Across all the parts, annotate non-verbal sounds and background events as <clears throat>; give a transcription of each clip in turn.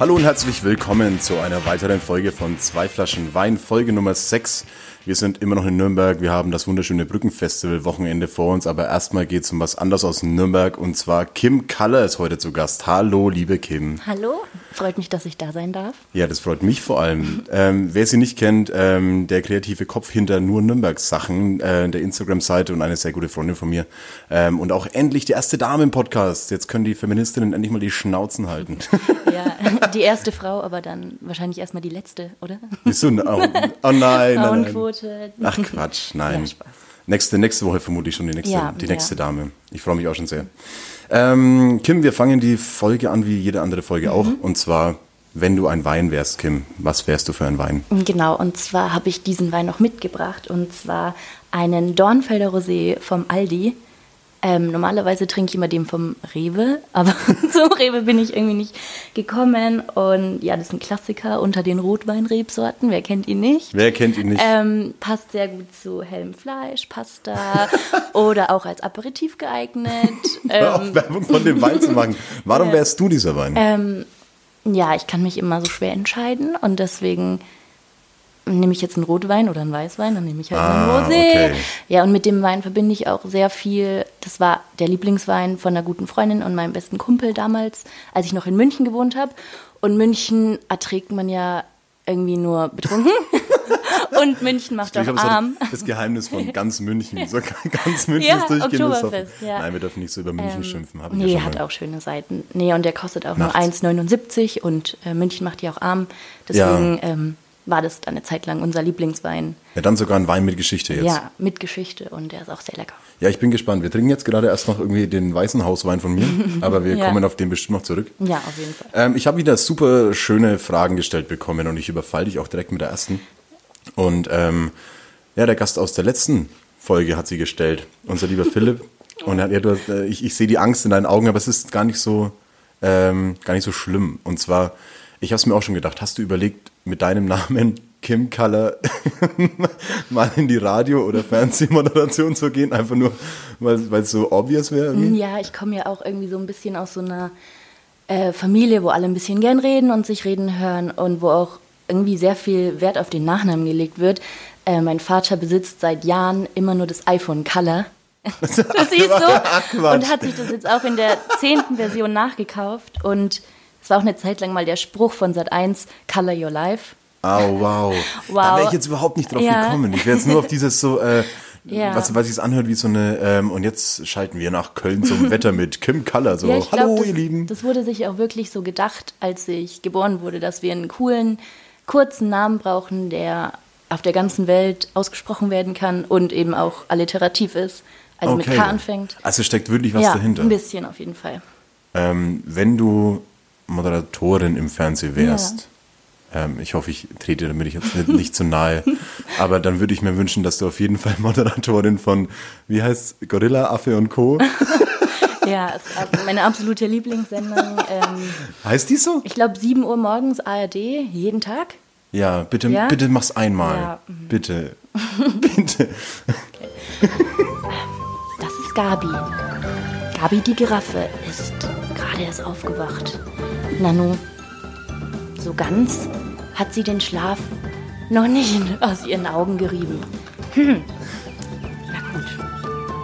Hallo und herzlich willkommen zu einer weiteren Folge von Zwei Flaschen Wein, Folge Nummer 6. Wir sind immer noch in Nürnberg, wir haben das wunderschöne Brückenfestival Wochenende vor uns, aber erstmal geht es um was anderes aus Nürnberg und zwar Kim Kaller ist heute zu Gast. Hallo, liebe Kim. Hallo, freut mich, dass ich da sein darf. Ja, das freut mich vor allem. ähm, wer sie nicht kennt, ähm, der kreative Kopf hinter nur Nürnbergs Sachen, äh, der Instagram-Seite und eine sehr gute Freundin von mir. Ähm, und auch endlich die erste Dame im Podcast. Jetzt können die Feministinnen endlich mal die Schnauzen halten. <laughs> Ja, die erste Frau, aber dann wahrscheinlich erstmal die letzte, oder? Du? <laughs> Oh, oh nein, nein, nein. Frauenquote. Ach Quatsch, <laughs> nein. Ja, nächste, nächste Woche vermutlich schon die nächste, Ja, die nächste ja. Dame. Ich freue mich auch schon sehr. Ähm, Kim, wir fangen die Folge an wie jede andere Folge auch. Mhm. Und zwar, wenn du ein Wein wärst, Kim, was wärst du für ein Wein? Genau, und zwar habe ich diesen Wein noch mitgebracht und zwar einen Dornfelder Rosé vom Aldi. Ähm, normalerweise trinke ich immer den vom Rewe, aber <laughs> zum Rewe bin ich irgendwie nicht gekommen. Und ja, das ist ein Klassiker unter den Rotweinrebsorten. Wer kennt ihn nicht? Wer kennt ihn nicht? Ähm, passt sehr gut zu hellem Fleisch, Pasta <laughs> oder auch als Aperitif geeignet. <laughs> Hör auf, Ähm, Werbung von dem Wein zu machen. Warum wärst du dieser Wein? ähm, ja, ich kann mich immer so schwer entscheiden und deswegen nehme ich jetzt einen Rotwein oder einen Weißwein, dann nehme ich halt Ah, einen Rosé. okay. Ja, und mit dem Wein verbinde ich auch sehr viel. Das war der Lieblingswein von einer guten Freundin und meinem besten Kumpel damals, als ich noch in München gewohnt habe. Und München erträgt man ja irgendwie nur betrunken. <laughs> <laughs> und München macht auch arm. das Geheimnis von <laughs> ganz München. So, ganz München Ja, ist durchgehend ja. Nein, wir dürfen nicht so über München schimpfen. Hab ich ja Nee, schon hat mal. auch schöne Seiten. Nee, und der kostet auch nur Nachts. 1,79 und äh, München macht die auch arm. Deswegen ähm, war das eine Zeit lang unser Lieblingswein. Ja, dann sogar ein Wein mit Geschichte jetzt. Ja, mit Geschichte und der ist auch sehr lecker. Ja, ich bin gespannt. Wir trinken jetzt gerade erst noch irgendwie den weißen Hauswein von mir, <laughs> aber wir Ja. kommen auf den bestimmt noch zurück. Ja, auf jeden Fall. Ähm, ich habe wieder super schöne Fragen gestellt bekommen und ich überfall dich auch direkt mit der ersten. Und ähm, ja, der Gast aus der letzten Folge hat sie gestellt, unser lieber <laughs> Philipp. Und er hat, ja, du hast, äh, ich, ich sehe die Angst in deinen Augen, aber es ist gar nicht so, ähm, gar nicht so schlimm. Und zwar, ich habe es mir auch schon gedacht, hast du überlegt, mit deinem Namen Kim Color <laughs> mal in die Radio- oder Fernsehmoderation zu gehen, einfach nur, weil es so obvious wäre? irgendwie? Ja, ich komme ja auch irgendwie so ein bisschen aus so einer äh, Familie, wo alle ein bisschen gern reden und sich reden hören und wo auch irgendwie sehr viel Wert auf den Nachnamen gelegt wird. Äh, mein Vater besitzt seit Jahren immer nur das iPhone Color. Das <laughs> <laughs> du. Quatsch. Und hat sich das jetzt auch in der zehnten Version nachgekauft. Und es war auch eine Zeit lang mal der Spruch von Sat1, Color Your Life. Oh, wow. Da <laughs> Wow. wäre ich jetzt überhaupt nicht drauf Ja. gekommen. Ich wäre jetzt nur auf dieses so, äh, <laughs> Ja. was, was sich anhört wie so eine, ähm, und jetzt schalten wir nach Köln zum <laughs> Wetter mit Kim Kaller. So, Ja, ich hallo glaub, ihr das, Lieben. Das wurde sich auch wirklich so gedacht, als ich geboren wurde, dass wir einen coolen, kurzen Namen brauchen, der auf der ganzen Welt ausgesprochen werden kann und eben auch alliterativ ist. Also mit K anfängt. Also steckt wirklich was ja, dahinter. ein bisschen auf jeden Fall. Ähm, wenn du Moderatorin im Fernsehen wärst, ähm, ich hoffe, ich trete damit ich jetzt nicht, nicht zu nahe, <laughs> aber dann würde ich mir wünschen, dass du auf jeden Fall Moderatorin von, wie heißt Gorilla, Affe und Co. <laughs> Ja, meine absolute Lieblingssendung. Ähm, heißt die so? ich glaube, 7 Uhr morgens ARD, jeden Tag. Ja, bitte, Ja? bitte mach's einmal. Ja, mhm. Bitte. <laughs> bitte. Das ist Gabi. Gabi die Giraffe ist gerade erst aufgewacht. Nanu, so ganz hat sie den Schlaf noch nicht aus ihren Augen gerieben. Hm. Na gut,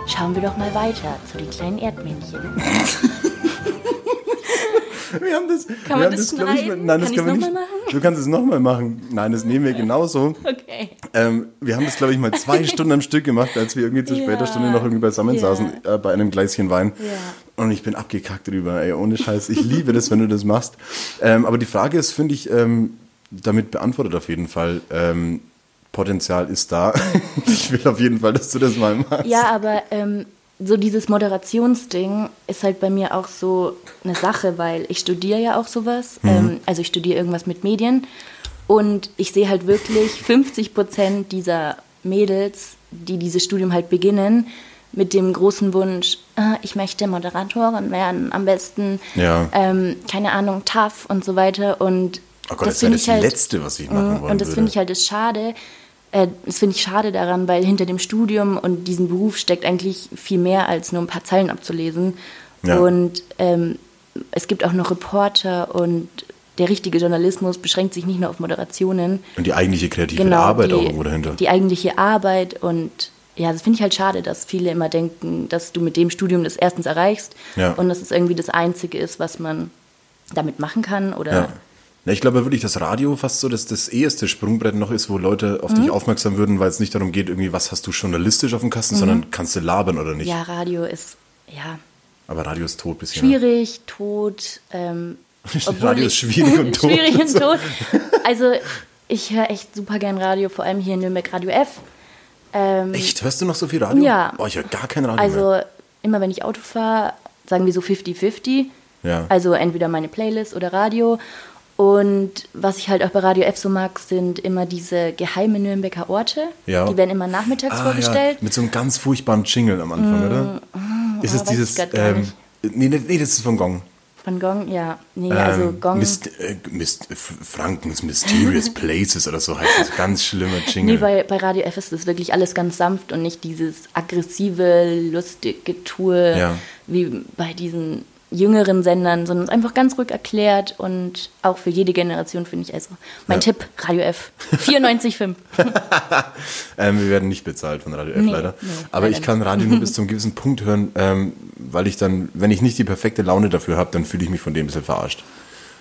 schauen wir doch mal weiter zu den kleinen Erdmännchen. <laughs> Wir haben das. Kann wir man haben das ich, schneiden? nein, das Kann können wir nicht. machen? Du kannst es nochmal machen. Nein, das nehmen wir genauso. Okay. Ähm, wir haben das, glaube ich, mal zwei <laughs> Stunden am Stück gemacht, als wir irgendwie zu später Ja. Stunde noch irgendwie beisammen Ja. saßen äh, bei einem Gläschen Wein. Ja. Und ich bin abgekackt drüber, ey, ohne Scheiß. Ich liebe das, wenn du das machst. Ähm, aber die Frage ist, finde ich, ähm, damit beantwortet auf jeden Fall. Ähm, Potenzial ist da. <laughs> ich will auf jeden Fall, dass du das mal machst. Ja, aber ähm, so dieses Moderationsding ist halt bei mir auch so eine Sache, weil ich studiere ja auch sowas. Ähm, also ich studiere irgendwas mit Medien. Und ich sehe halt wirklich 50 Prozent dieser Mädels, die dieses Studium halt beginnen, mit dem großen Wunsch, ah, ich möchte Moderatorin werden, am besten, Ja. ähm, keine Ahnung, tough und so weiter. Und Oh Gott, das, find wäre das Letzte, was ich machen wollen und das finde ich halt das schade. Äh, das finde ich schade daran, weil hinter dem Studium und diesem Beruf steckt eigentlich viel mehr als nur ein paar Zeilen abzulesen. Ja. Und ähm, es gibt auch noch Reporter und der richtige Journalismus beschränkt sich nicht nur auf Moderationen. Und die eigentliche kreative Genau, Arbeit die, auch irgendwo dahinter. Die eigentliche Arbeit und ja, das finde ich halt schade, dass viele immer denken, dass du mit dem Studium das erstens erreichst Ja. und dass es irgendwie das Einzige ist, was man damit machen kann oder Ja. Ja, ich glaube wirklich, dass Radio fast so das, das eheste Sprungbrett noch ist, wo Leute auf dich aufmerksam würden, weil es nicht darum geht, irgendwie, was hast du journalistisch auf dem Kasten, sondern kannst du labern oder nicht. ja, Radio ist ja Aber Radio ist tot bisschen. schwierig, tot. Ähm, <laughs> Radio ist schwierig und <laughs> tot. schwierig und tot. <laughs> Also ich höre echt super gern Radio, vor allem hier in Nürnberg Radio F. Ähm, Echt? Hörst du noch so viel Radio? Ja. Boah, ich höre gar kein Radio mehr. also immer wenn ich Auto fahre, sagen wir so 50-50. Ja. Also entweder meine Playlist oder Radio. Und was ich halt auch bei Radio F so mag, sind immer diese geheime Nürnberger Orte. Ja. Die werden immer nachmittags Ah, vorgestellt. Ja, mit so einem ganz furchtbaren Jingle am Anfang, oder? Ist es dieses. Ähm, nee, nee, das ist von Gong. Von Gong, ja. Nee, also Ähm, Gong. Mist, äh, Mist, Frankens Mysterious <laughs> Places oder so heißt das. Ganz schlimmer Jingle. Nee, bei, bei Radio F ist das wirklich alles ganz sanft und nicht dieses aggressive, lustige Tour Ja. wie bei diesen jüngeren Sendern, sondern es einfach ganz ruhig erklärt und auch für jede Generation finde ich also. Mein Ja. Tipp, Radio F. 94,5. <laughs> Ähm, wir werden nicht bezahlt von Radio F Nee, leider. nee, Aber leider ich kann Radio nur bis zu einem gewissen Punkt hören, ähm, weil ich dann, wenn ich nicht die perfekte Laune dafür habe, dann fühle ich mich von dem ein bisschen verarscht.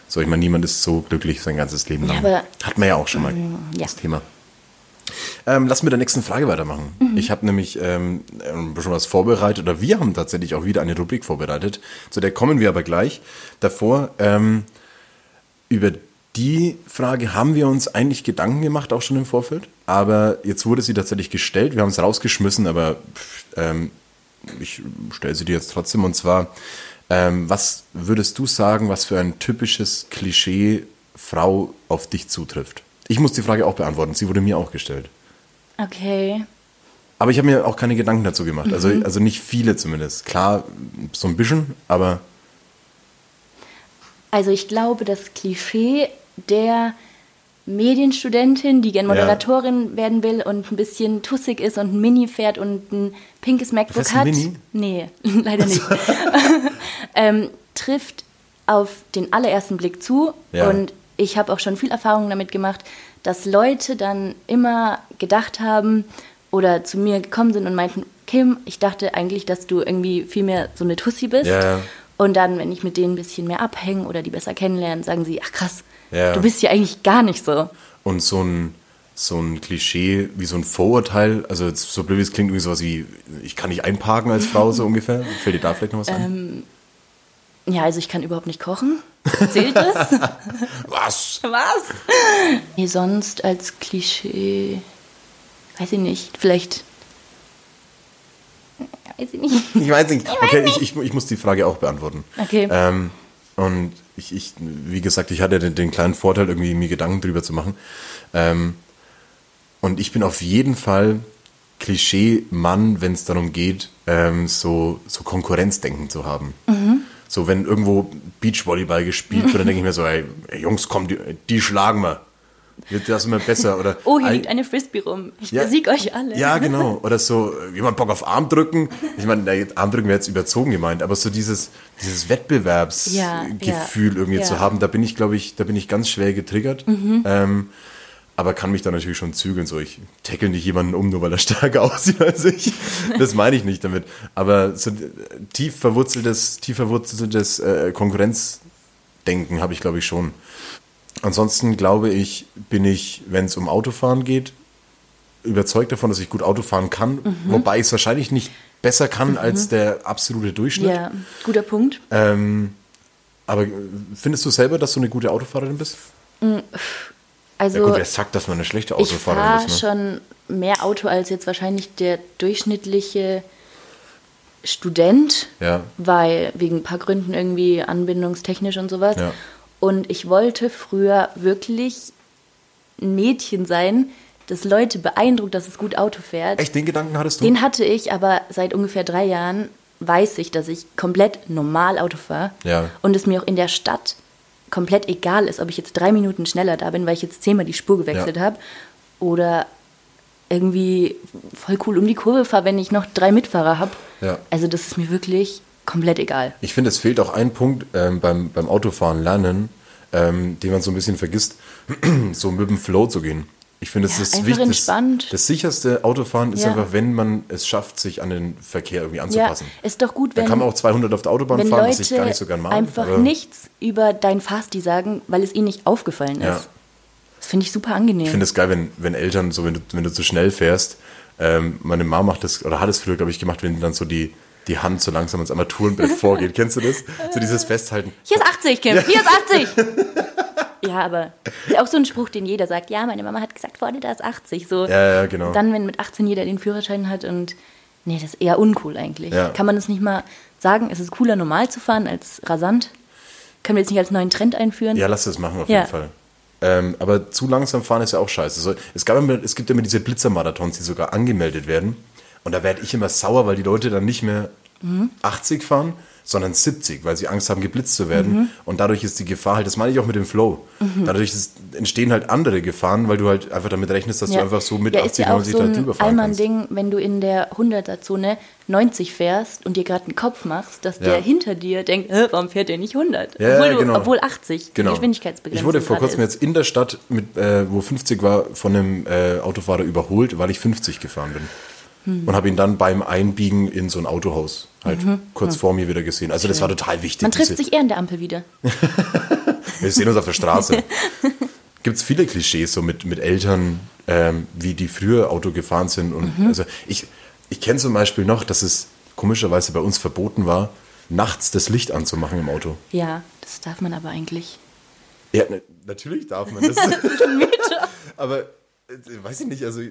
So, ich meine, niemand ist so glücklich sein ganzes Leben lang. aber- Mm, Hat man ja auch schon mal ja. das Thema. Ähm, lass mit der nächsten Frage weitermachen. Mhm. Ich habe nämlich ähm, ähm, schon was vorbereitet, oder wir haben tatsächlich auch wieder eine Rubrik vorbereitet. Zu der kommen wir aber gleich. Davor, ähm, über die Frage haben wir uns eigentlich Gedanken gemacht, auch schon im Vorfeld. Aber jetzt wurde sie tatsächlich gestellt. Wir haben es rausgeschmissen, aber ähm, ich stelle sie dir jetzt trotzdem. Und zwar, ähm, was würdest du sagen, was für ein typisches Klischee Frau auf dich zutrifft? Ich muss die Frage auch beantworten. Sie wurde mir auch gestellt. Okay. Aber ich habe mir auch keine Gedanken dazu gemacht. Also, also nicht viele zumindest. Klar, so ein bisschen, aber Also ich glaube, das Klischee der Medienstudentin, die gern Moderatorin werden will und ein bisschen tussig ist und ein Mini fährt und ein pinkes MacBook fährst ein hat. Mini? Nee, <laughs> leider nicht. <laughs> <laughs> ähm, trifft auf den allerersten Blick zu Ja. und ich habe auch schon viel Erfahrung damit gemacht, dass Leute dann immer gedacht haben oder zu mir gekommen sind und meinten, Kim, ich dachte eigentlich, dass du irgendwie viel mehr so eine Tussi bist. Ja. Und dann, wenn ich mit denen ein bisschen mehr abhänge oder die besser kennenlernen, sagen sie, ach krass, Ja. du bist ja eigentlich gar nicht so. und so ein, so ein Klischee wie so ein Vorurteil, also so blöd wie es klingt, irgendwie sowas wie, ich kann nicht einparken als Frau, so ungefähr. Fällt dir da vielleicht noch was ein? Ja, also ich kann überhaupt nicht kochen. Zählt das? <laughs> Was? Was? Nee, sonst als Klischee, weiß ich nicht, vielleicht, weiß ich nicht. Ich weiß nicht. <laughs> Okay, ich, ich, ich muss die Frage auch beantworten. Okay. Ähm, und ich, ich, wie gesagt, ich hatte den, den kleinen Vorteil, irgendwie mir Gedanken drüber zu machen. Ähm, und ich bin auf jeden Fall Klischee-Mann, wenn es darum geht, ähm, so, so Konkurrenzdenken zu haben. So, wenn irgendwo Beachvolleyball gespielt wird, dann denke ich mir so, ey, Jungs, komm, die, die schlagen wir. Das ist immer besser. Oder, <laughs> Oh, hier liegt eine Frisbee rum. Ich Ja. besieg euch alle. ja, <laughs> genau. Oder so, jemand Bock auf Armdrücken. Ich meine, Armdrücken wäre jetzt überzogen gemeint, aber so dieses, dieses Wettbewerbsgefühl ja, irgendwie ja. Mhm. zu haben, da bin ich, glaube ich, da bin ich ganz schwer getriggert. Ähm, aber kann mich da natürlich schon zügeln. So, ich tackle nicht jemanden um, nur weil er <laughs> stärker aussieht als ich. Das meine ich nicht damit. Aber so äh, tief verwurzeltes, tief verwurzeltes äh, Konkurrenzdenken habe ich, glaube ich, schon. Ansonsten glaube ich, bin ich, wenn es um Autofahren geht, überzeugt davon, dass ich gut Auto fahren kann, Mhm. wobei ich es wahrscheinlich nicht besser kann als der absolute Durchschnitt. Ja, guter Punkt. Ähm, aber äh, findest du selber, dass du eine gute Autofahrerin bist? Also, ja gut, wer sagt, dass man eine schlechte ich Autofahrerin fahre ist? Ne? schon mehr Auto als jetzt wahrscheinlich der durchschnittliche Student, Ja. weil wegen ein paar Gründen irgendwie anbindungstechnisch und sowas. Ja. Und ich wollte früher wirklich ein Mädchen sein, das Leute beeindruckt, dass es gut Auto fährt. Echt, den Gedanken hattest du? Den hatte ich, aber seit ungefähr drei Jahren weiß ich, dass ich komplett normal Auto fahre. Ja. Und es mir auch in der Stadt komplett egal ist, ob ich jetzt drei Minuten schneller da bin, weil ich jetzt zehnmal die Spur gewechselt Ja. habe. Oder irgendwie voll cool um die Kurve fahre, wenn ich noch drei Mitfahrer habe. Ja. Also das ist mir wirklich komplett egal. Ich finde, es fehlt auch ein Punkt ähm, beim, beim Autofahren lernen, ähm, den man so ein bisschen vergisst, <clears throat> so mit dem Flow zu gehen. Ich finde, es Ja, ist wichtig. entspannt. Das sicherste Autofahren ist Ja. einfach, wenn man es schafft, sich an den Verkehr irgendwie Ja, anzupassen. ist doch gut, Dann wenn, kann man auch 200 auf der Autobahn fahren, was ich Leute gar nicht so gern mag. einfach nichts über dein Fasti sagen, weil es ihnen nicht aufgefallen ist. Ja. Das finde ich super angenehm. Ich finde es geil, wenn, wenn Eltern, so wenn du, wenn du zu schnell fährst, ähm, meine Mama macht das, oder hat es früher, glaube ich, gemacht, wenn dann so die, die Hand so langsam ans Armaturenbrett vorgeht. Kennst du das? So dieses <laughs> Festhalten. Hier ist 80, Kim. Hier ist 80. <laughs> ja, aber ist ja auch so ein Spruch, den jeder sagt. Ja, meine Mama hat gesagt, vorne da ist 80. So. Ja, ja, genau. Dann, wenn mit 18 jeder den Führerschein hat und nee, das ist eher uncool eigentlich. Ja. Kann man das nicht mal sagen? Es ist cooler, normal zu fahren als rasant. Können wir jetzt nicht als neuen Trend einführen? Ja, lass das machen auf Ja. jeden Fall. Ähm, aber zu langsam fahren ist ja auch scheiße. So, es, gab immer, es gibt immer diese Blitzermarathons, die sogar angemeldet werden. Und da werde ich immer sauer, weil die Leute dann nicht mehr Mhm. 80 fahren, sondern 70, weil sie Angst haben, geblitzt zu werden. Mhm. Und dadurch ist die Gefahr halt, das meine ich auch mit dem Flow. Dadurch ist, entstehen halt andere Gefahren, weil du halt einfach damit rechnest, dass du einfach so mit ja, 80, ist ja auch 90 so da ein drüber fahren kannst. Allmann-Ding, wenn du in der 100er-Zone 90 fährst und dir gerade einen Kopf machst, dass Ja. der hinter dir denkt, "Hä, warum fährt der nicht 100? Ja, obwohl, ja, du, genau. obwohl 80 die Genau. Geschwindigkeitsbegrenzung Ich wurde vor kurzem ist. jetzt in der Stadt, mit, äh, wo 50 war, von einem äh, Autofahrer überholt, weil ich 50 gefahren bin. Hm. Und habe ihn dann beim Einbiegen in so ein Autohaus halt kurz vor mir wieder gesehen. Also das war total wichtig. Mhm. Man trifft sich eher an der Ampel wieder. <laughs> Wir sehen uns auf der Straße. <laughs> Gibt es viele Klischees so mit, mit Eltern, ähm, wie die früher Auto gefahren sind. Und Mhm. also ich, ich kenne zum Beispiel noch, dass es komischerweise bei uns verboten war, nachts das Licht anzumachen im Auto. Ja, das darf man aber eigentlich. Ja, ne, natürlich darf man das. <laughs> Aber äh, weiß ich nicht, also.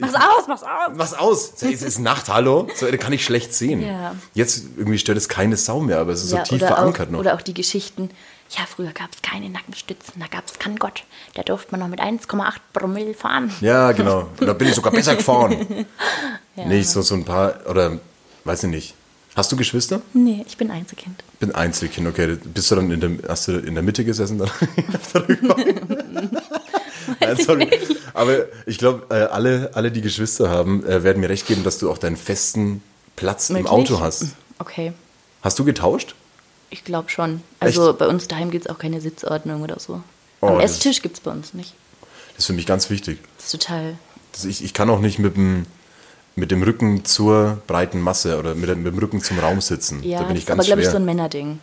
Mach's aus, mach's aus! Mach's aus. Es ist Nacht, hallo. So, da kann ich schlecht sehen. Ja. Jetzt irgendwie stört es keine Sau mehr, aber es ist Ja, so tief verankert auch, noch. Oder auch die Geschichten. Ja, früher gab es keine Nackenstützen, da gab es keinen Gott. Da durfte man noch mit 1,8 Promille fahren. Ja, genau. Und da bin ich sogar besser gefahren. <laughs> Nee, so, so ein paar, oder weiß ich nicht. Hast du Geschwister? Nee, ich bin Einzelkind. Ich bin Einzelkind, okay. Bist du dann in der, hast du in der Mitte gesessen dann? <laughs> <laughs> Nein, sorry. Aber ich glaube, äh, alle, alle, die Geschwister haben, äh, werden mir recht geben, dass du auch deinen festen Platz im Möglich? Auto hast. Okay, Hast du getauscht? ich glaube schon. Also Echt? bei uns daheim gibt es auch keine Sitzordnung oder so. Oh, Am das- Esstisch gibt es bei uns nicht. Das ist für mich ganz wichtig. Das ist total. Das ich, ich kann auch nicht mit dem, mit dem Rücken zur breiten Masse oder mit, dem- mit dem Rücken zum Raum sitzen. Ja, da bin das ich ist ganz aber, glaube ich, so ein Männerding.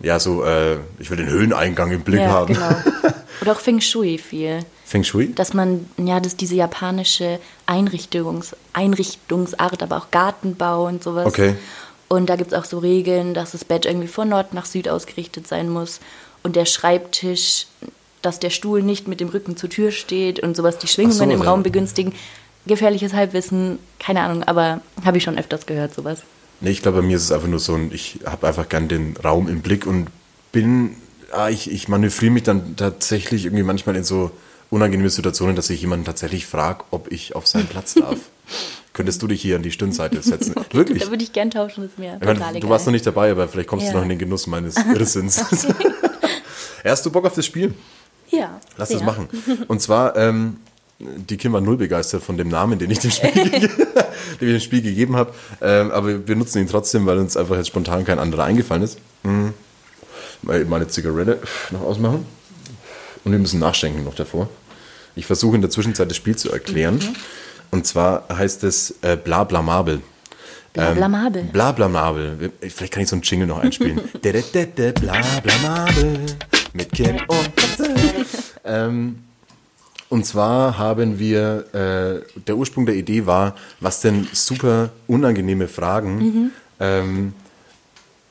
Ja, so, äh, ich will den Höheneingang im Blick ja, haben. genau. <laughs> Oder auch Feng Shui viel. Feng Shui? Dass man, ja, das ist diese japanische Einrichtungs, Einrichtungsart, aber auch Gartenbau und sowas. Okay. Und da gibt es auch so Regeln, dass das Bett irgendwie von Nord nach Süd ausgerichtet sein muss. Und der Schreibtisch, dass der Stuhl nicht mit dem Rücken zur Tür steht und sowas die Schwingungen so, im ja. Raum begünstigen. Gefährliches Halbwissen, keine Ahnung, aber habe ich schon öfters gehört, sowas. Nee, ich glaube, bei mir ist es einfach nur so ein, ich habe einfach gern den Raum im Blick und bin, ah, ich, ich manövriere mich dann tatsächlich irgendwie manchmal in so unangenehme Situationen, dass ich jemanden tatsächlich frage, ob ich auf seinen Platz <laughs> darf. Könntest du dich hier an die Stirnseite setzen? <laughs> Wirklich? Da würde ich gern tauschen, ist mir meine, du warst noch nicht dabei, aber vielleicht kommst Ja. du noch in den Genuss meines <laughs> Irrsinns. Hast du Bock auf das Spiel? Ja. Lass sehr. das machen. Und zwar, ähm, die Kim war null begeistert von dem Namen, den ich dem Spiel, <laughs> <laughs> den ich dem Spiel gegeben habe. Ähm, aber wir nutzen ihn trotzdem, weil uns einfach jetzt spontan kein anderer eingefallen ist. Mhm. Meine Zigarette noch ausmachen. Und wir müssen nachschenken noch davor. Ich versuche in der Zwischenzeit das Spiel zu erklären. Mhm. Und zwar heißt es äh, Blablamabel. Blablamabel. Ähm, Blablamabel. Vielleicht kann ich so einen Jingle noch einspielen. <laughs> Blablamabel mit Kim und Katze. ähm, und zwar haben wir, äh, der Ursprung der Idee war, was denn super unangenehme Fragen ähm,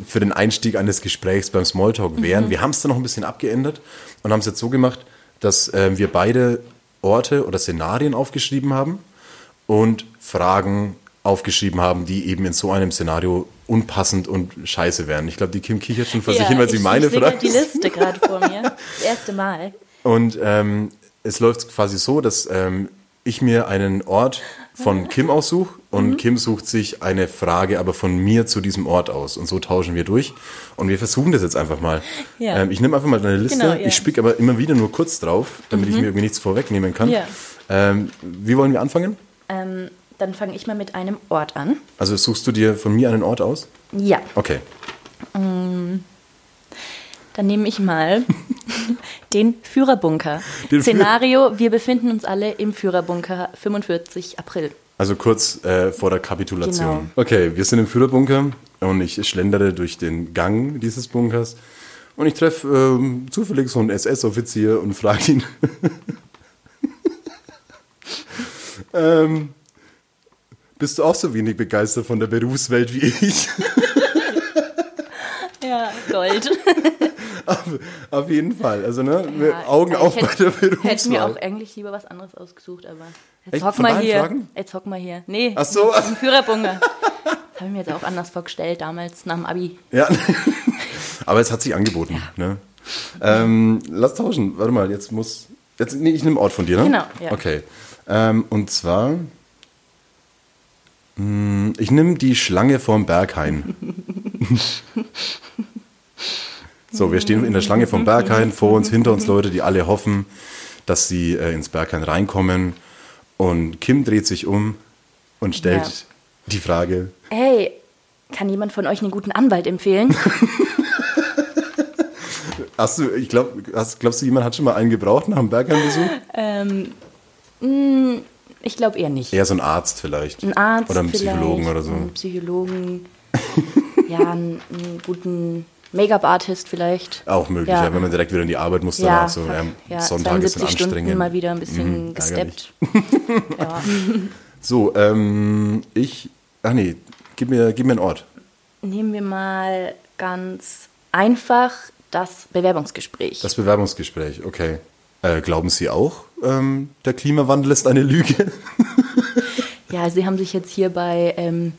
für den Einstieg eines Gesprächs beim Smalltalk wären. Wir haben es dann noch ein bisschen abgeändert und haben es jetzt so gemacht, dass ähm, wir beide Orte oder Szenarien aufgeschrieben haben und Fragen aufgeschrieben haben, die eben in so einem Szenario unpassend und scheiße wären. Ich glaube, die Kim kichert schon vor sich hin, weil sie ich, meine ich fragt. die Liste gerade vor mir. <laughs> Das erste Mal. Und ähm, es läuft quasi so, dass ähm, ich mir einen Ort von Kim aussuche und Mhm. Kim sucht sich eine Frage aber von mir zu diesem Ort aus. Und so tauschen wir durch. Und wir versuchen das jetzt einfach mal. Ja. Ähm, ich nehme einfach mal deine Liste. Genau, ja. Mhm. Ich spick aber immer wieder nur kurz drauf, damit ich mir irgendwie nichts vorwegnehmen kann. Ja. Ähm, wie wollen wir anfangen? Ähm, dann fange ich mal mit einem Ort an. Also suchst du dir von mir einen Ort aus? Ja, Okay. Dann nehme ich mal <laughs> den Führerbunker. Den Führ- Szenario, wir befinden uns alle im Führerbunker 45 April. Also kurz äh, vor der Kapitulation. Genau. Okay, wir sind im Führerbunker und ich schlendere durch den Gang dieses Bunkers und ich treffe ähm, zufällig so einen SS-Offizier und frage ihn, <laughs> ähm, bist du auch so wenig begeistert von der Berufswelt wie ich? <laughs> Ja, Gold. Auf, auf jeden Fall. Also, ne, Ja, Augen ich auf hätte- bei der Hätte mir Berufswahl. auch eigentlich lieber was anderes ausgesucht, aber jetzt Echt? hock Von mal hier. Fragen? Jetzt hock mal hier. Nee, Ach so. im Führerbunker. Das <laughs> habe ich mir jetzt auch anders vorgestellt, damals nach dem Abi. Ja, <laughs> aber es hat sich angeboten. Ne? Ähm, lass tauschen. Warte mal, jetzt muss. Jetzt, nee, ich nehme Ort von dir, ne? Genau, ja. Okay. Ähm, und zwar. mh, Ich nehme die Schlange vorm Berghain. <laughs> so, wir stehen in der Schlange vom Berghain, vor uns, hinter uns Leute, die alle hoffen, dass sie äh, ins Berghain reinkommen. Und Kim dreht sich um und stellt Ja. die Frage: Hey, kann jemand von euch einen guten Anwalt empfehlen? <laughs> Hast du, ich glaube, glaubst du, jemand hat schon mal einen gebraucht nach dem Bergheim-Besuch? ähm, mh, ich glaube eher nicht. Eher so ein Arzt vielleicht. Ein Arzt Oder einen Psychologen oder so. Einen Psychologen. <laughs> ja, einen, einen guten Make-up-Artist vielleicht. Auch möglich, ja. wenn man direkt wieder in die Arbeit muss, ja, danach so, fuck. ja, ja, Sonntag ist 72 anstrengend. Stunden mal wieder ein bisschen Mhm, gesteppt. <laughs> ja. So, ähm, ich, ach nee, gib mir, gib mir einen Ort. Nehmen wir mal ganz einfach das Bewerbungsgespräch. Das Bewerbungsgespräch, okay. Äh, glauben Sie auch, ähm, der Klimawandel ist eine Lüge? <laughs> ja, Sie haben sich jetzt hier bei ähm,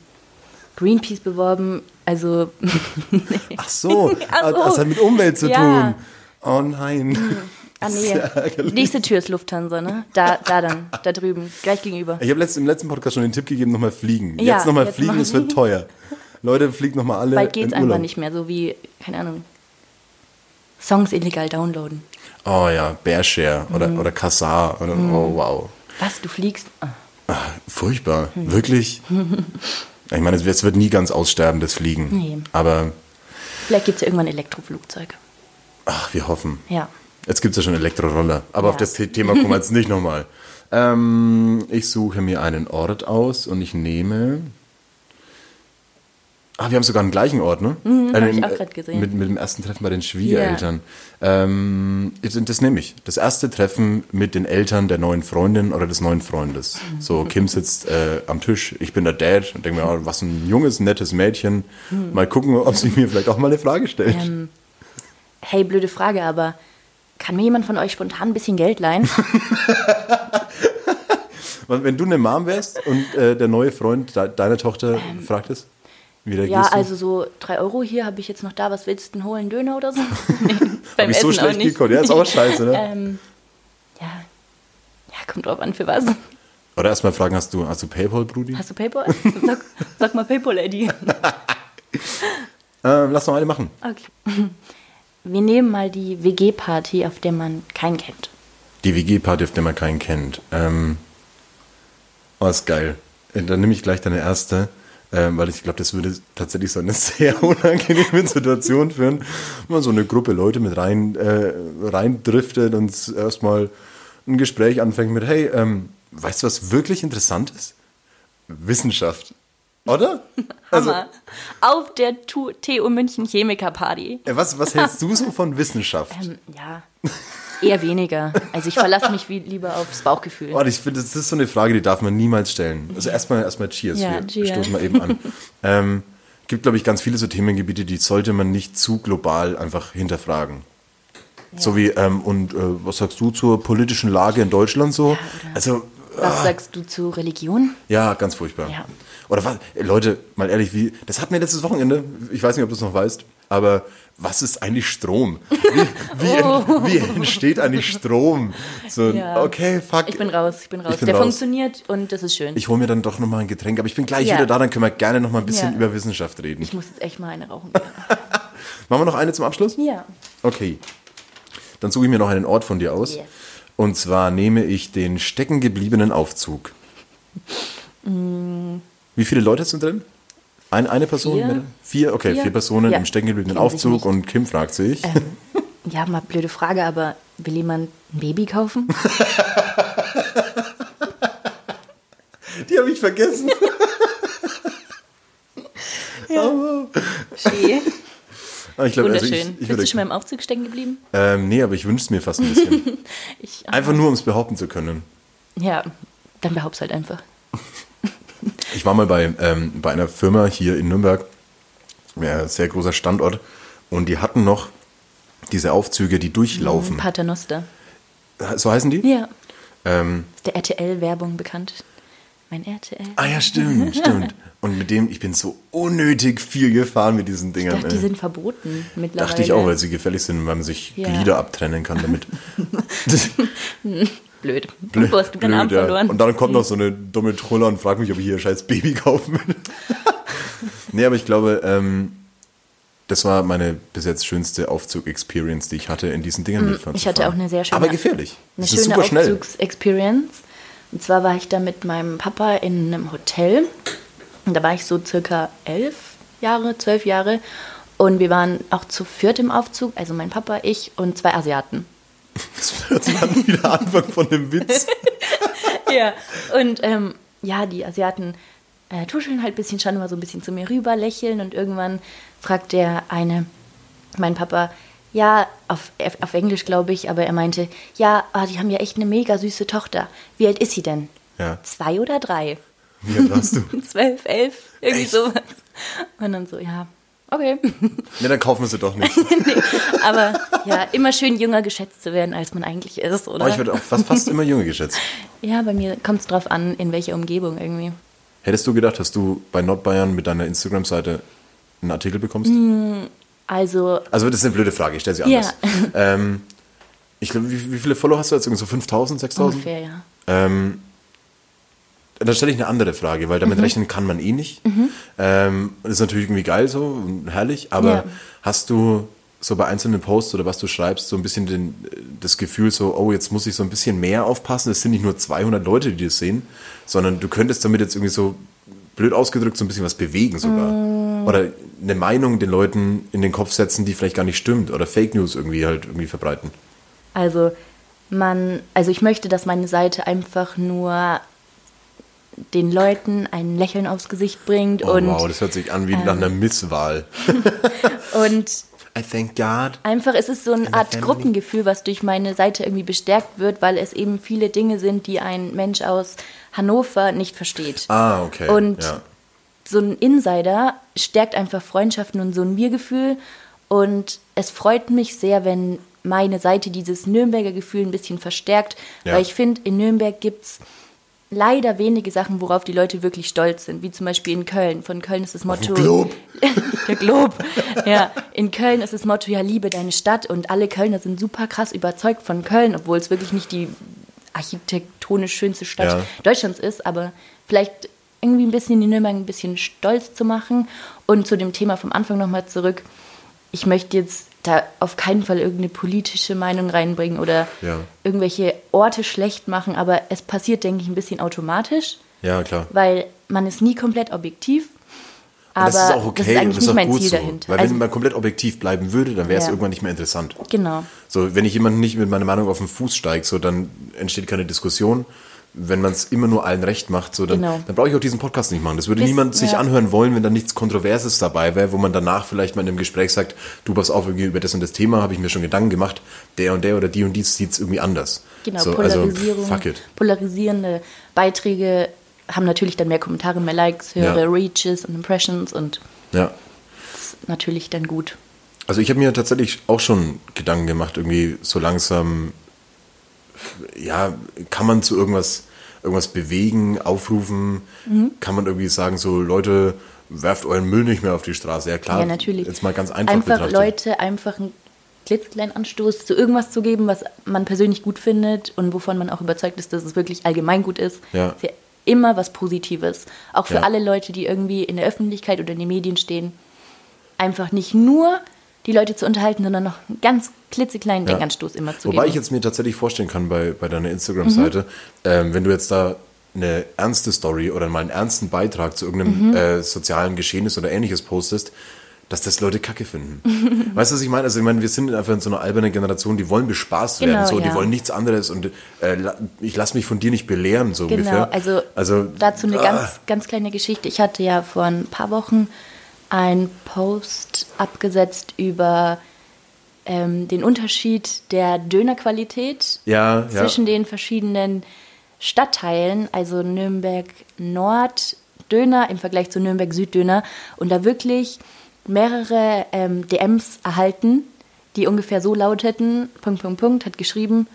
Greenpeace beworben. Also, <laughs> Ach so, <laughs> Ach so. das hat mit Umwelt zu Ja. tun. Oh nein. <laughs> ah nee, nächste Tür ist Lufthansa, ne? Da, da dann, da drüben, gleich gegenüber. Ich habe letzt, im letzten Podcast schon den Tipp gegeben, nochmal fliegen. Ja, jetzt nochmal fliegen, es wird teuer. Leute, fliegt nochmal alle Bald geht's in einfach nicht mehr, so wie, keine Ahnung, Songs illegal downloaden. Oh ja, Bearshare oder, Mhm. oder Kassar. Oder, Oh wow. Was, du fliegst? Ah. Furchtbar. Hm. Wirklich? Ich meine, es wird- es nie ganz aussterben, das Fliegen. Nee. Aber Vielleicht gibt's ja irgendwann Elektroflugzeuge. ach, wir hoffen. Ja. Jetzt gibt es ja schon Elektroroller. Aber Ja. auf das The- Thema kommen wir <laughs> jetzt nicht nochmal. Ähm, ich suche mir einen Ort aus und ich nehme. Ah, wir haben sogar einen gleichen Ort, ne? Mhm, hab Einen- ich auch grad gesehen. Mit, mit dem ersten Treffen bei den Schwiegereltern. Ähm, das, nehme ich. Das erste Treffen mit den Eltern der neuen Freundin oder des neuen Freundes. So, Kim sitzt äh, am Tisch, ich bin der Dad und denke mir, oh, was ein junges, nettes Mädchen. Mal gucken, ob sie mir vielleicht auch mal eine Frage stellt. Mhm. Ähm, hey, blöde Frage, aber kann mir jemand von euch spontan ein bisschen Geld leihen? <laughs> Wenn du eine Mom wärst und äh, der neue Freund de deiner Tochter fragt es, wie reagierst Ähm, ja, du? also so drei Euro hier habe ich jetzt noch da. Was willst du denn holen? Döner oder so? <laughs> nee, Hab ich so schlecht gekonnt? Ja, ist auch scheiße, ne? <laughs> ähm, ja. ja, kommt drauf an, für was. Oder erstmal fragen, hast du, hast du Paypal, Brudi? Hast du Paypal? Sag, sag mal Paypal, Eddie. <laughs> Ähm, lass noch eine machen. Okay. Wir nehmen mal die WG-Party, auf der man keinen kennt. Die WG-Party, auf der man keinen kennt. Ähm, oh, ist geil. Äh, Dann nehme ich gleich deine erste, ähm, weil ich glaube, das würde tatsächlich so eine <laughs> sehr unangenehme Situation führen, wenn man so eine Gruppe Leute mit rein, äh, reindriftet und erstmal ein Gespräch anfängt mit, hey, ähm, weißt du, was wirklich interessant ist? Wissenschaft. Oder? <laughs> Also, Hammer. auf der Tu- München Chemiker-Party. äh, was, was hältst du so von <laughs> Wissenschaft? Ähm, ja, eher weniger. Also ich verlasse mich wie, lieber aufs Bauchgefühl. Oh, ich finde, das ist so eine Frage, die darf man niemals stellen. Also erstmal erstmal Cheers. Ja, Wir cheers. stoßen mal eben an. <laughs> ähm, gibt, glaube ich, ganz viele so Themengebiete, die sollte man nicht zu global einfach hinterfragen. So wie, ähm, und äh, was sagst du zur politischen Lage in Deutschland so? also, Was sagst du zu Religion? Ja, ganz furchtbar. Ja. Oder was, Leute, mal ehrlich, wie, das hatten wir letztes Wochenende, ich weiß nicht, ob du es noch weißt, aber was ist eigentlich Strom? Wie, wie, Oh. wie entsteht eigentlich Strom? So, Ja. okay, fuck. Ich bin raus, ich bin raus. Ich bin Der raus. funktioniert und das ist schön. Ich hole mir dann doch nochmal ein Getränk, aber ich bin gleich Ja. wieder da, dann können wir gerne nochmal ein bisschen Ja. über Wissenschaft reden. Ich muss jetzt echt mal eine rauchen. <laughs> Machen wir noch eine zum Abschluss? ja. Okay. Dann suche ich mir noch einen Ort von dir aus. Yes. Und zwar nehme ich den steckengebliebenen Aufzug. Wie viele Leute sind drin? Ein, eine Person? Vier. Vier? Okay, vier, Vier. Personen Ja. im steckengebliebenen Aufzug und Kim fragt sich. Ja, mal blöde Frage, aber will jemand ein Baby kaufen? Die habe ich vergessen. <laughs> Schön. Ah, ich glaube, also Wunderschön. ich, ich Bist du schon mal im Aufzug stecken geblieben? ähm, nee, aber ich wünsche es mir fast ein bisschen. <laughs> Einfach nur, um es behaupten zu können. Ja, dann behaupt's halt einfach. Ich war mal bei, ähm, bei einer Firma hier in Nürnberg, ja, sehr großer Standort, und die hatten noch diese Aufzüge, die durchlaufen. Paternoster. So heißen die? Ja. Ähm, Der RTL-Werbung bekannt. Mein RTL. ah ja, stimmt, <laughs> stimmt. Und mit dem, ich bin so unnötig viel gefahren mit diesen Ich Dingern. dachte, die sind verboten mittlerweile. Dachte ich auch, weil sie gefährlich sind, weil man sich Ja. Glieder abtrennen kann damit. <laughs> <laughs> Blöd. Blöd, Du hast den Arm blöd, ja. verloren. Und dann kommt noch so eine dumme Troller und fragt mich, ob ich hier ein scheiß Baby kaufen will. <laughs> nee, aber ich glaube, ähm, das war meine bis jetzt schönste Aufzug-Experience, die ich hatte, in diesen Dingern Mm, Ich hatte auch eine sehr schöne, Aber gefährlich. Eine Das schöne. Aufzugsexperience. Und zwar war ich da mit meinem Papa in einem Hotel. Und da war ich so circa elf Jahre, zwölf Jahre. Und wir waren auch zu viert im Aufzug, also mein Papa, ich und zwei Asiaten. Das hört sich an wie der Anfang von dem Witz. <laughs> Ja. Und ähm, ja, die Asiaten äh, tuscheln halt ein bisschen, schauen immer so ein bisschen zu mir rüber, lächeln und irgendwann fragt der eine, mein Papa, ja, auf, auf Englisch glaube ich, aber er meinte, ja, ah, die haben ja echt eine mega süße Tochter. Wie alt ist sie denn? Ja. Zwei oder drei? Wie alt warst du? <laughs> Zwölf, elf, irgendwie Echt? sowas. Und dann so, ja, okay. Ne, dann kaufen wir sie doch nicht. <laughs> aber ja, immer schön jünger geschätzt zu werden, als man eigentlich ist, oder? Oh, ich werde auch fast, fast immer Junge geschätzt. <laughs> ja, bei mir kommt es drauf an, in welcher Umgebung irgendwie. Hättest du gedacht, dass du bei Nordbayern mit deiner Instagram-Seite einen Artikel bekommst? Also, Also das ist eine blöde Frage, ich stelle sie Ja. anders. Ähm, ich glaube, wie, wie viele Follower hast du jetzt? So 5000, 6000? ungefähr, ja. Ähm, dann stelle ich eine andere Frage, weil Mhm. damit rechnen kann man eh nicht. Ähm, das ist natürlich irgendwie geil so und herrlich, aber Ja. hast du so bei einzelnen Posts oder was du schreibst, so ein bisschen den, das Gefühl so, oh, jetzt muss ich so ein bisschen mehr aufpassen. Es sind nicht nur 200 Leute, die das sehen, sondern du könntest damit jetzt irgendwie so blöd ausgedrückt so ein bisschen was bewegen sogar. Mm. Oder eine Meinung den Leuten in den Kopf setzen, die vielleicht gar nicht stimmt. Oder Fake News irgendwie halt irgendwie verbreiten. Also man, also ich möchte, dass meine Seite einfach nur den Leuten ein Lächeln aufs Gesicht bringt Oh und, ähm, wow, das hört sich an wie nach einer Misswahl. <laughs> und I thank God. einfach es ist so eine Art family. Gruppengefühl, was durch meine Seite irgendwie bestärkt wird, weil es eben viele Dinge sind, die ein Mensch aus Hannover nicht versteht. Ah, okay. Und ja. so ein Insider stärkt einfach Freundschaften und so ein Wir-Gefühl. Und es freut mich sehr, wenn meine Seite dieses Nürnberger Gefühl ein bisschen verstärkt, Ja. weil ich finde, in Nürnberg gibt es leider wenige Sachen, worauf die Leute wirklich stolz sind, wie zum Beispiel in Köln. Von Köln ist das Motto. Glob. <laughs> Der Glob. Ja, in Köln ist das Motto, ja, liebe deine Stadt. Und alle Kölner sind super krass überzeugt von Köln, obwohl es wirklich nicht die architektonisch schönste Stadt Ja. Deutschlands ist. Aber vielleicht irgendwie ein bisschen die Nürnberg ein bisschen stolz zu machen. Und zu dem Thema vom Anfang nochmal zurück. Ich möchte jetzt da auf keinen Fall irgendeine politische Meinung reinbringen oder Ja. irgendwelche Orte schlecht machen, aber es passiert, denke ich, ein bisschen automatisch, ja, klar. weil man ist nie komplett objektiv. Und Aber das ist auch okay das ist und das ist nicht auch mein gut Ziel so. dahinter. Weil Also, wenn man komplett objektiv bleiben würde, dann wäre es Ja. irgendwann nicht mehr interessant. genau. So, wenn ich jemanden nicht mit meiner Meinung auf den Fuß steige, so dann entsteht keine Diskussion. Wenn man es immer nur allen recht macht, so dann, Genau. dann brauche ich auch diesen Podcast nicht machen. Das würde Das- niemand sich ja. anhören wollen, wenn da nichts Kontroverses dabei wäre, wo man danach vielleicht mal in einem Gespräch sagt, du pass auf, irgendwie über das und das Thema habe ich mir schon Gedanken gemacht, der und der oder die und die sieht es irgendwie anders. Genau, so, also, Polarisierung, it. polarisierende Beiträge haben natürlich dann mehr Kommentare, mehr Likes, höhere Ja. Reaches und Impressions und Ja. ist natürlich dann gut. Also ich habe mir tatsächlich auch schon Gedanken gemacht, irgendwie so langsam, ja, kann man zu irgendwas, irgendwas bewegen, aufrufen? Mhm. Kann man irgendwie sagen, so Leute, werft euren Müll nicht mehr auf die Straße? Ja klar, Ja, natürlich. jetzt mal ganz einfach, Einfach betrachtet. Leute einfach einen klitzekleinen Anstoß zu irgendwas zu geben, was man persönlich gut findet und wovon man auch überzeugt ist, dass es wirklich allgemein gut ist. Ja. Ist ja immer was Positives. Auch für Ja. alle Leute, die irgendwie in der Öffentlichkeit oder in den Medien stehen. Einfach nicht nur die Leute zu unterhalten, sondern noch einen ganz klitzekleinen Ja. Denkanstoß immer zu Wobei geben. ich jetzt mir tatsächlich vorstellen kann bei, bei deiner Instagram-Seite, ähm, wenn du jetzt da eine ernste Story oder mal einen ernsten Beitrag zu irgendeinem äh, sozialen Geschehnis oder ähnliches postest, dass das Leute kacke finden. <laughs> weißt du, was ich meine? Also ich meine, wir sind einfach in so einer albernen Generation, die wollen bespaßt werden, Genau, so, die ja. wollen nichts anderes und äh, ich lass mich von dir nicht belehren, so Genau, ungefähr. also, also dazu eine ah, ganz, ganz kleine Geschichte. Ich hatte ja vor ein paar Wochen einen Post abgesetzt über ähm, den Unterschied der Dönerqualität Ja, ja. zwischen den verschiedenen Stadtteilen, also Nürnberg Nord Döner im Vergleich zu Nürnberg Süd Döner und da wirklich mehrere ähm, DMs erhalten, die ungefähr so lauteten, Punkt, Punkt, Punkt, hat geschrieben,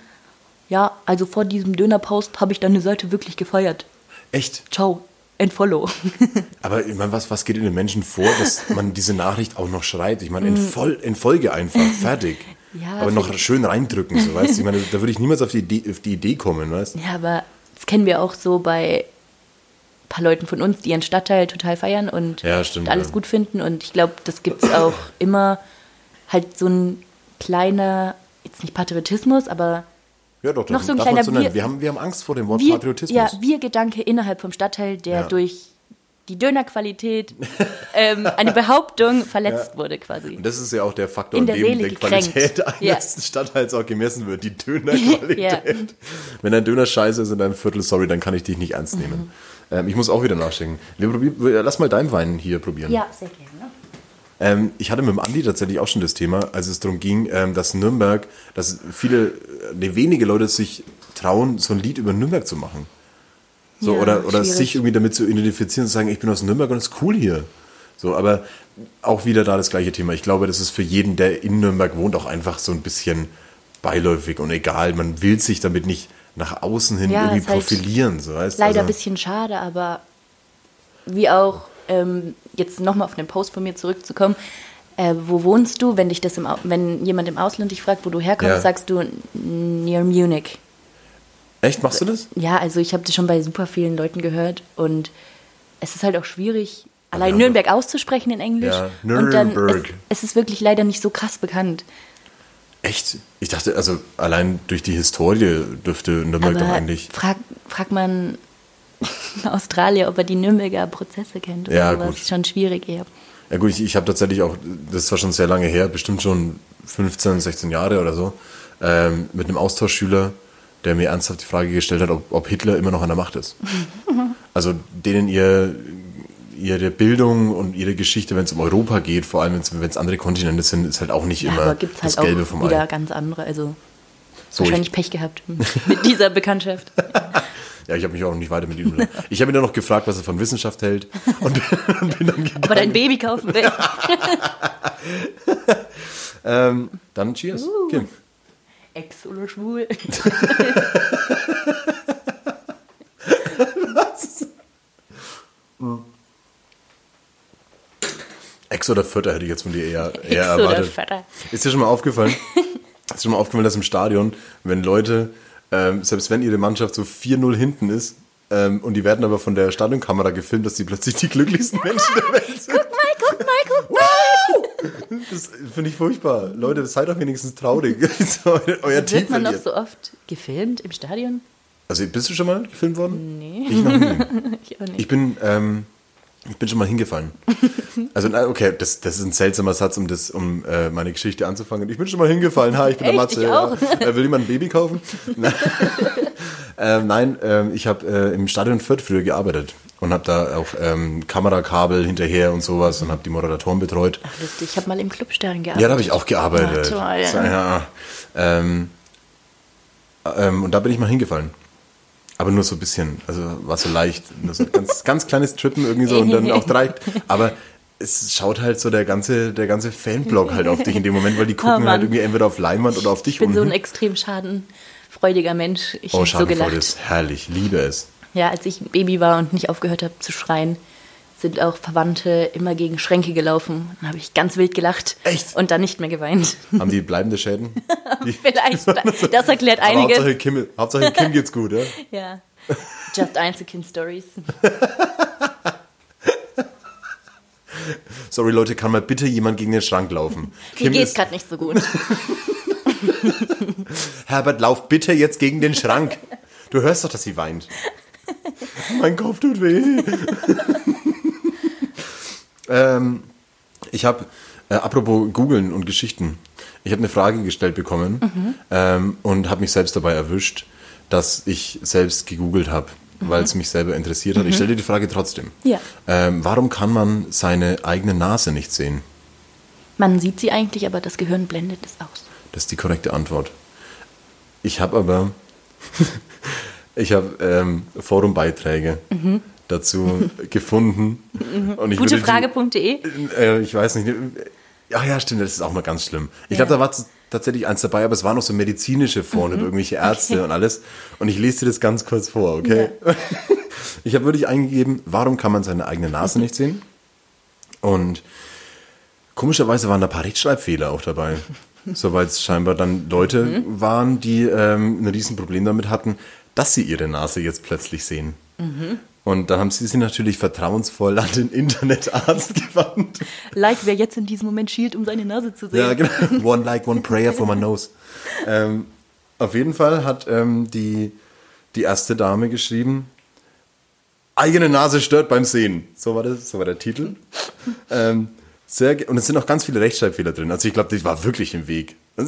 ja, also vor diesem Döner-Post habe ich deine Seite wirklich gefeiert. Echt? Ciao, entfollow. <laughs> Aber ich meine, was, was geht in den Menschen vor, dass man diese Nachricht auch noch schreibt? Ich meine, in, voll, in Folge einfach, fertig. Mm. <laughs> Ja, Aber noch schön reindrücken, so weißt du? Ich meine, da würde ich niemals auf die Idee, auf die Idee kommen, weißt du? ja, aber das kennen wir auch so bei ein paar Leuten von uns, die ihren Stadtteil total feiern und, Ja, stimmt, alles ja. gut finden. Und ich glaube, das gibt es auch immer halt so ein kleiner, jetzt nicht Patriotismus, aber Ja, doch, Noch doch, so ein darf kleiner. Wir- wir, haben, wir haben Angst vor dem Wort wir, Patriotismus. ja, Wir-Gedanke innerhalb vom Stadtteil, der Ja. durch die Dönerqualität ähm, eine <laughs> Behauptung verletzt wurde quasi. Und das ist ja auch der Faktor, In der dem gekränkt. <laughs> Qualität Ja. eines Stadtteils auch gemessen wird, die <laughs> Dönerqualität. Ja. Wenn ein Döner scheiße ist in deinem Viertel, sorry, dann kann ich dich nicht ernst nehmen. Ähm, ich muss auch wieder wir- lass mal deinen Wein hier probieren. Ja, sehr gerne. Ähm, ich hatte mit dem Andi tatsächlich auch schon das Thema, als es darum ging, ähm, dass Nürnberg, dass viele, nee, wenige Leute sich trauen, so ein Lied über Nürnberg zu machen. So, Ja, oder oder schwierig. sich irgendwie damit zu identifizieren und zu sagen, ich bin aus Nürnberg und es ist cool hier. So, aber auch wieder da das gleiche Thema. Ich glaube, das ist für jeden, der in Nürnberg wohnt, auch einfach so ein bisschen beiläufig und egal. Man will sich damit nicht nach außen hin Ja, irgendwie halt profilieren. So, weißt? Leider ein also, bisschen schade, aber wie auch ähm, jetzt nochmal auf den Post von mir zurückzukommen. Äh, wo wohnst du? Wenn dich das im, wenn jemand im Ausland dich fragt, wo du herkommst, Ja. sagst du near Munich. Echt, machst du das? Ja, also ich habe das schon bei super vielen Leuten gehört und es ist halt auch schwierig, allein Ja, Nürnberg auszusprechen in Englisch. Ja, Und dann es, Nürnberg. es ist wirklich leider nicht so krass bekannt. Echt? Ich dachte, also allein durch die Historie dürfte Nürnberg doch Aber eigentlich. frag, frag man <laughs> Australier, ob er die Nürnberger Prozesse kennt oder Ja, sowas. gut. Ist schon schwierig eher. Ja gut, ich, ich habe tatsächlich auch, das war schon sehr lange her, bestimmt schon 15, 16 Jahre oder so, ähm, mit einem Austauschschüler, der mir ernsthaft die Frage gestellt hat, ob, ob Hitler immer noch an der Macht ist. <laughs> also denen ihr ihre Bildung und ihre Geschichte, wenn es um Europa geht, vor allem wenn es andere Kontinente sind, ist halt auch nicht Ja, immer aber gibt es das halt Gelbe auch vom wieder Ei. ganz andere. Also So, wahrscheinlich ich, Pech gehabt <laughs> mit dieser Bekanntschaft. Ja, ich habe mich auch noch nicht weiter mit ihm. Ich habe ihn dann noch gefragt, was er von Wissenschaft hält <laughs> <laughs> und, bin dann gegangen. Ob er dein Baby kaufen will. <laughs> Ähm, dann Cheers. Uh. Okay. Ex oder schwul. Ex oder Vierter hätte ich jetzt von dir eher, eher Ex oder erwartet. Ist dir schon mal aufgefallen? ist dir schon mal aufgefallen, dass im Stadion, wenn Leute, ähm, selbst wenn ihre Mannschaft so 4-0 hinten ist, ähm, und die werden aber von der Stadionkamera gefilmt, dass die plötzlich die glücklichsten <laughs> Menschen der Welt sind. Guck mal, guck mal, guck mal. Das finde ich furchtbar. Leute, seid doch wenigstens traurig. <laughs> So, Euer Team Wird man noch so oft gefilmt im Stadion? Also bist du schon mal gefilmt worden? Nee. Ich noch nie. <laughs> Ich auch nicht. Ich bin, ähm, ich bin schon mal hingefallen. <laughs> Also, okay, das, das ist ein seltsamer Satz, um, das, um äh, meine Geschichte anzufangen. Ich bin schon mal hingefallen. Ha, ich bin der Echt? Matze. Ich auch. Ja. Äh, Will jemand ein Baby kaufen? <laughs> Nein, <laughs> ähm, nein ähm, ich habe äh, im Stadion Fürth früher gearbeitet und habe da auch ähm, Kamerakabel hinterher und sowas und habe die Moderatoren betreut. Ach, lustig. Ich habe mal im Clubstern gearbeitet. Ja, da habe ich auch gearbeitet. Ah, toll. So, ja. ähm, ähm, und da bin ich mal hingefallen. Aber nur so ein bisschen. Also war so leicht. Nur so ganz, <laughs> ganz kleines Trippen irgendwie so und dann auch direkt. Aber es schaut halt so der ganze, der ganze Fanblock halt auf dich in dem Moment, weil die <laughs> gucken Oh, halt irgendwie entweder auf Leinwand oder auf dich Ich bin so ein unten. extrem schadenfreudiger Mensch. Ich Oh, so Schadenfreude gelacht. ist herrlich. Liebe es. Ja, als ich Baby war und nicht aufgehört habe zu schreien, sind auch Verwandte immer gegen Schränke gelaufen. Dann habe ich ganz wild gelacht. Echt? Und dann nicht mehr geweint. Haben die bleibende Schäden? Die, <laughs> Vielleicht, das erklärt einiges. Hauptsache Kim, Hauptsache Kim geht's gut, ja? <laughs> Ja. Just Einzelkind-Stories. Sorry Leute, kann mal bitte jemand gegen den Schrank laufen? Mir geht's gerade nicht so gut. <laughs> Herbert, lauf bitte jetzt gegen den Schrank. Du hörst doch, dass sie weint. mein Kopf tut weh. Ähm, ich habe, äh, apropos Googeln und Geschichten, ich habe eine Frage gestellt bekommen ähm, und habe mich selbst dabei erwischt, dass ich selbst gegoogelt habe, weil es mich selber interessiert hat. Ich stelle dir die Frage trotzdem. Ja. Ähm, warum kann man seine eigene Nase nicht sehen? Man sieht sie eigentlich, aber das Gehirn blendet es aus. Das ist die korrekte Antwort. Ich habe aber, <laughs> ich habe ähm, Forumbeiträge dazu gefunden. Und ich Gutefrage.de. Äh, ich weiß nicht. Ach ja, stimmt, das ist auch mal ganz schlimm. Ich glaube, da war tatsächlich eins dabei, aber es waren noch so medizinische vorne, über irgendwelche Ärzte und alles. Und ich lese dir das ganz kurz vor, okay? <laughs> Ich habe wirklich eingegeben, warum kann man seine eigene Nase nicht sehen? Und komischerweise waren da ein paar Rechtschreibfehler auch dabei. So, weil es scheinbar dann Leute waren, die ähm, ein Riesenproblem damit hatten, dass sie ihre Nase jetzt plötzlich sehen. Und dann haben sie sich natürlich vertrauensvoll an den Internetarzt <laughs> gewandt. Like, wer jetzt in diesem Moment schielt, um seine Nase zu sehen. Ja, genau. <laughs> One like, one prayer for my nose. Ähm, auf jeden Fall hat ähm, die, die erste Dame geschrieben, eigene Nase stört beim Sehen. So war das, so war der Titel. Ähm, sehr, und es sind auch ganz viele Rechtschreibfehler drin. Also ich glaube, die war wirklich im Weg. <laughs>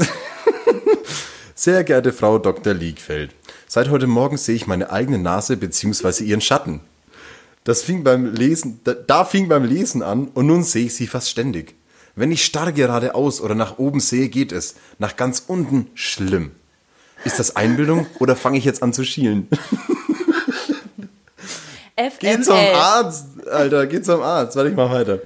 Sehr geehrte Frau Dr. Liegfeld, seit heute Morgen sehe ich meine eigene Nase bzw. ihren Schatten. Das fing beim Lesen, da, da fing beim Lesen an und nun sehe ich sie fast ständig. Wenn ich starr geradeaus oder nach oben sehe, geht es. Nach ganz unten schlimm. Ist das Einbildung oder fange ich jetzt an zu schielen? <laughs> Geh zum FML. Arzt, Alter, geh zum Arzt. Warte, ich mach weiter.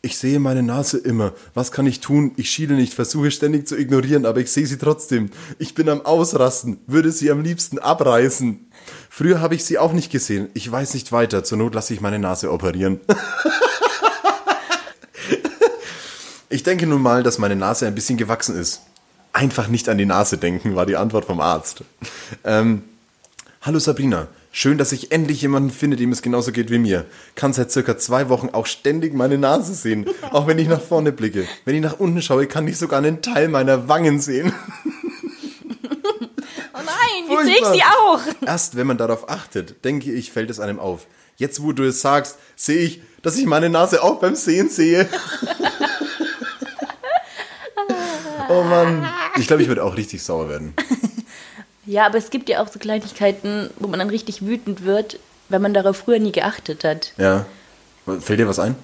Ich sehe meine Nase immer. Was kann ich tun? Ich schiele nicht, versuche ständig zu ignorieren, aber ich sehe sie trotzdem. Ich bin am Ausrasten, würde sie am liebsten abreißen. Früher habe ich sie auch nicht gesehen. Ich weiß nicht weiter. Zur Not lasse ich meine Nase operieren. <laughs> ich denke nun mal, dass meine Nase ein bisschen gewachsen ist. Einfach nicht an die Nase denken, war die Antwort vom Arzt. Ähm, Hallo Sabrina, schön, dass ich endlich jemanden finde, dem es genauso geht wie mir. Kann seit circa zwei Wochen auch ständig meine Nase sehen, auch wenn ich nach vorne blicke. Wenn ich nach unten schaue, kann ich sogar einen Teil meiner Wangen sehen. <laughs> Oh nein, jetzt sehe ich sie auch. Erst wenn man darauf achtet, denke ich, fällt es einem auf. Jetzt, wo du es sagst, sehe ich, dass ich meine Nase auch beim Sehen sehe. <laughs> oh Mann. Ich glaube, ich würde auch richtig sauer werden. Ja, aber es gibt ja auch so Kleinigkeiten, wo man dann richtig wütend wird, wenn man darauf früher nie geachtet hat. Ja. Fällt dir was ein?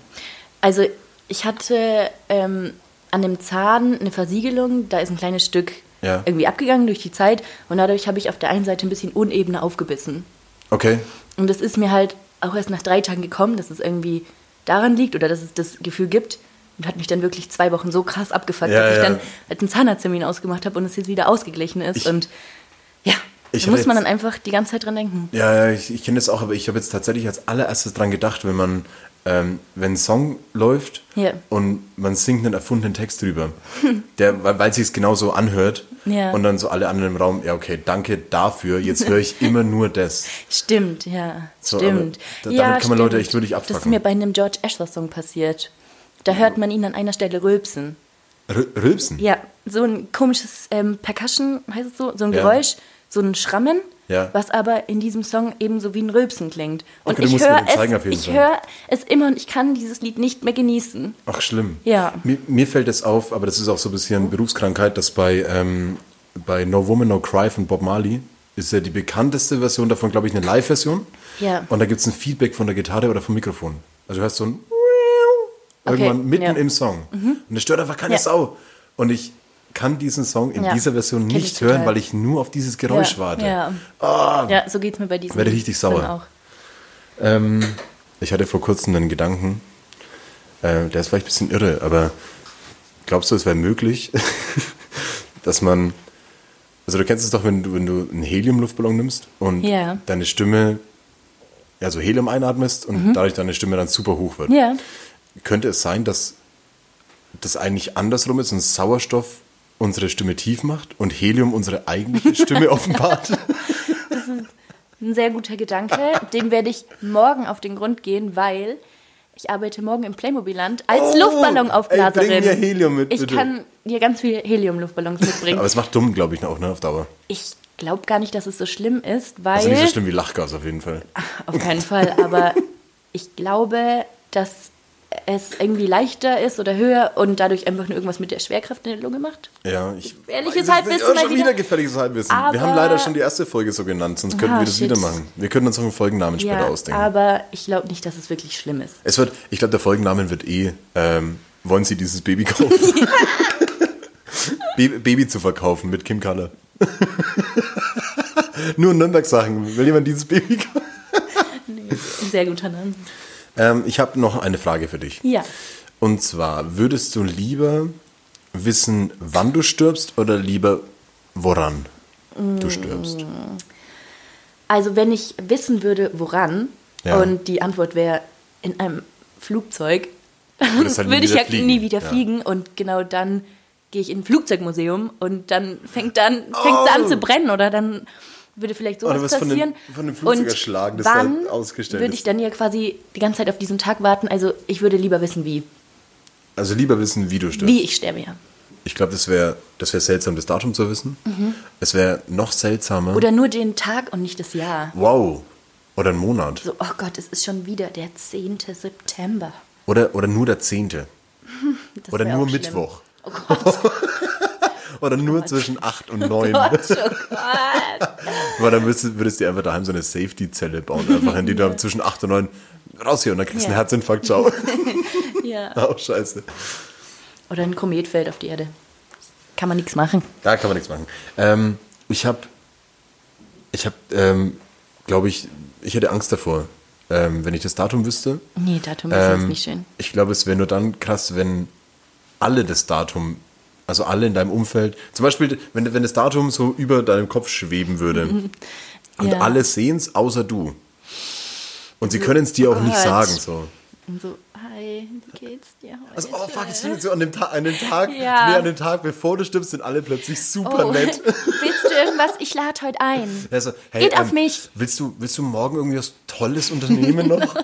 Also ich hatte ähm, an dem Zahn eine Versiegelung, da ist ein kleines Stück Ja. irgendwie abgegangen durch die Zeit und dadurch habe ich auf der einen Seite ein bisschen unebener aufgebissen. Okay. Und das ist mir halt auch erst nach drei Tagen gekommen, dass es irgendwie daran liegt oder dass es das Gefühl gibt. Und hat mich dann wirklich zwei Wochen so krass abgefuckt, Ja, dass ich ja. dann halt einen Zahnarzttermin ausgemacht habe und es jetzt wieder ausgeglichen ist. Ich- und ja, Ich da muss man jetzt- dann einfach die ganze Zeit dran denken. Ja, ja, ich, ich kenne das auch, aber ich habe jetzt tatsächlich als allererstes dran gedacht, wenn man, ähm, wenn ein Song läuft Ja. und man singt einen erfundenen Text drüber, der, weil, weil sich es genauso anhört Ja. und dann so alle anderen im Raum, ja okay, danke dafür, jetzt höre ich immer nur das. Stimmt, ja. So, stimmt. da- ja, damit kann man Leute stimmt. echt wirklich Das ist abfacken. mir bei einem George Asher-Song passiert. Da hört man ihn an einer Stelle rülpsen. R Rülpsen? Ja, so ein komisches ähm, Percussion, heißt es so, so ein Ja. Geräusch, so ein Schrammen, Ja. was aber in diesem Song eben so wie ein Rülpsen klingt. Und Okay, ich höre es, ich höre es immer und ich kann dieses Lied nicht mehr genießen. Ach, schlimm. Ja. Mir, mir fällt es auf, aber das ist auch so ein bisschen Berufskrankheit, dass bei, ähm, bei No Woman, No Cry von Bob Marley ist ja die bekannteste Version davon, glaube ich, eine Live-Version. Ja. Und da gibt es ein Feedback von der Gitarre oder vom Mikrofon. Also du hörst so ein Okay, irgendwann mitten ja. Mhm. im Song. Und das stört einfach keine Ja. Sau. Und ich kann diesen Song in Ja. dieser Version Kenn ich nicht hören, weil ich nur auf dieses Geräusch ja, warte. Ja. Ah. ja, so geht es mir bei diesem Werde richtig sauer. Ähm, ich hatte vor kurzem einen Gedanken, äh, der ist vielleicht ein bisschen irre, aber glaubst du, es wäre möglich, <laughs> dass man, also du kennst es doch, wenn du, wenn du einen Helium-Luftballon nimmst und Ja. deine Stimme also Helium einatmest und dadurch deine Stimme dann super hoch wird. Mhm. Ja. Könnte es sein, dass das eigentlich andersrum ist und Sauerstoff unsere Stimme tief macht und Helium unsere eigentliche Stimme <laughs> offenbart? Ein sehr guter Gedanke. Dem werde ich morgen auf den Grund gehen, weil ich arbeite morgen im Playmobil-Land als Oh, Luftballonaufblaserin. ey, bring mir Helium mit, Ich bitte. kann dir ganz viele Helium-Luftballons mitbringen. Aber es macht dumm, glaube ich, auch ne, auf Dauer. ich glaube gar nicht, dass es so schlimm ist, weil... Also nicht so schlimm wie Lachgas auf jeden Fall. Auf keinen Fall, aber <laughs> ich glaube, dass es irgendwie leichter ist oder höher und dadurch einfach nur irgendwas mit der Schwerkraft in der Lunge macht. Ja, ich. Gefährliches weiß es Halbwissen mal schon wieder. wieder gefährliches Halbwissen. Wir haben leider schon die erste Folge so genannt, sonst könnten Ah, wir das shit. wieder machen. Wir könnten uns auch einen Folgennamen später Ja, ausdenken. aber ich glaube nicht, dass es wirklich schlimm ist. Es wird, ich glaube, der Folgennamen wird eh, ähm, wollen Sie dieses Baby kaufen? <laughs> <laughs> Baby, zu verkaufen mit Kim Kaller. <laughs> Nur Nürnberg-Sachen. Will jemand dieses Baby kaufen? Ein sehr guter Name. Ähm, ich habe noch eine Frage für dich. Ja. Und zwar, würdest du lieber wissen, wann du stirbst oder lieber woran du stirbst? Also wenn ich wissen würde, woran, Ja. und die Antwort wäre in einem Flugzeug, halt <laughs> würde ich ja fliegen. nie wieder Ja. fliegen und genau dann gehe ich in ein Flugzeugmuseum und dann fängt dann fängt es an zu brennen oder dann würde vielleicht sowas Oder wirst von dem- passieren. von dem Flugzeug und erschlagen, das da wann ausgestellt würde ich dann ja quasi die ganze Zeit auf diesen Tag warten. Also ich würde lieber wissen, wie. Also lieber wissen, wie du stirbst. Wie ich sterbe, ja. Ich glaube, das wäre das wär seltsam, das Datum zu wissen. Es wäre noch seltsamer. Mhm. Oder nur den Tag und nicht das Jahr. wow. Oder ein Monat. So, oh Gott, es ist schon wieder der 10. September. Oder, oder nur der Zehnte. <laughs> Das Oder nur schlimm. Mittwoch. Oh Gott, <laughs> Oder nur zwischen 8 und 9. <laughs> Gott, oh Gott. Weil dann würdest, würdest du einfach daheim so eine Safety-Zelle bauen, einfach in die du zwischen 8 und 9 raus hier und dann kriegst du einen Ja. Herzinfarkt, ciao. <laughs> Ja. <laughs> oh, scheiße. Oder ein Komet fällt auf die Erde. Kann man nichts machen. Da kann man nichts machen. Ähm, ich habe, ich habe, ähm, glaube ich, ich hätte Angst davor, ähm, wenn ich das Datum wüsste. Nee, Datum ist jetzt Ähm, nicht schön. Ich glaube, es wäre nur dann krass, wenn alle das Datum, also alle in deinem Umfeld, zum Beispiel, wenn, wenn das Datum so über deinem Kopf schweben würde <laughs> und Ja. alle sehen es, außer du. Und sie können es dir auch nicht sagen. So. Und so, hi, wie geht's dir heute? Also, oh fuck, es stimmt so an dem, Ta an dem Tag, Ja. nee, an dem Tag, bevor du stirbst, sind alle plötzlich super Oh, nett. <laughs> willst du irgendwas? Ich lade heute ein. <laughs> Also, hey, Geht auf mich. Willst du, willst du morgen irgendwie was Tolles unternehmen noch?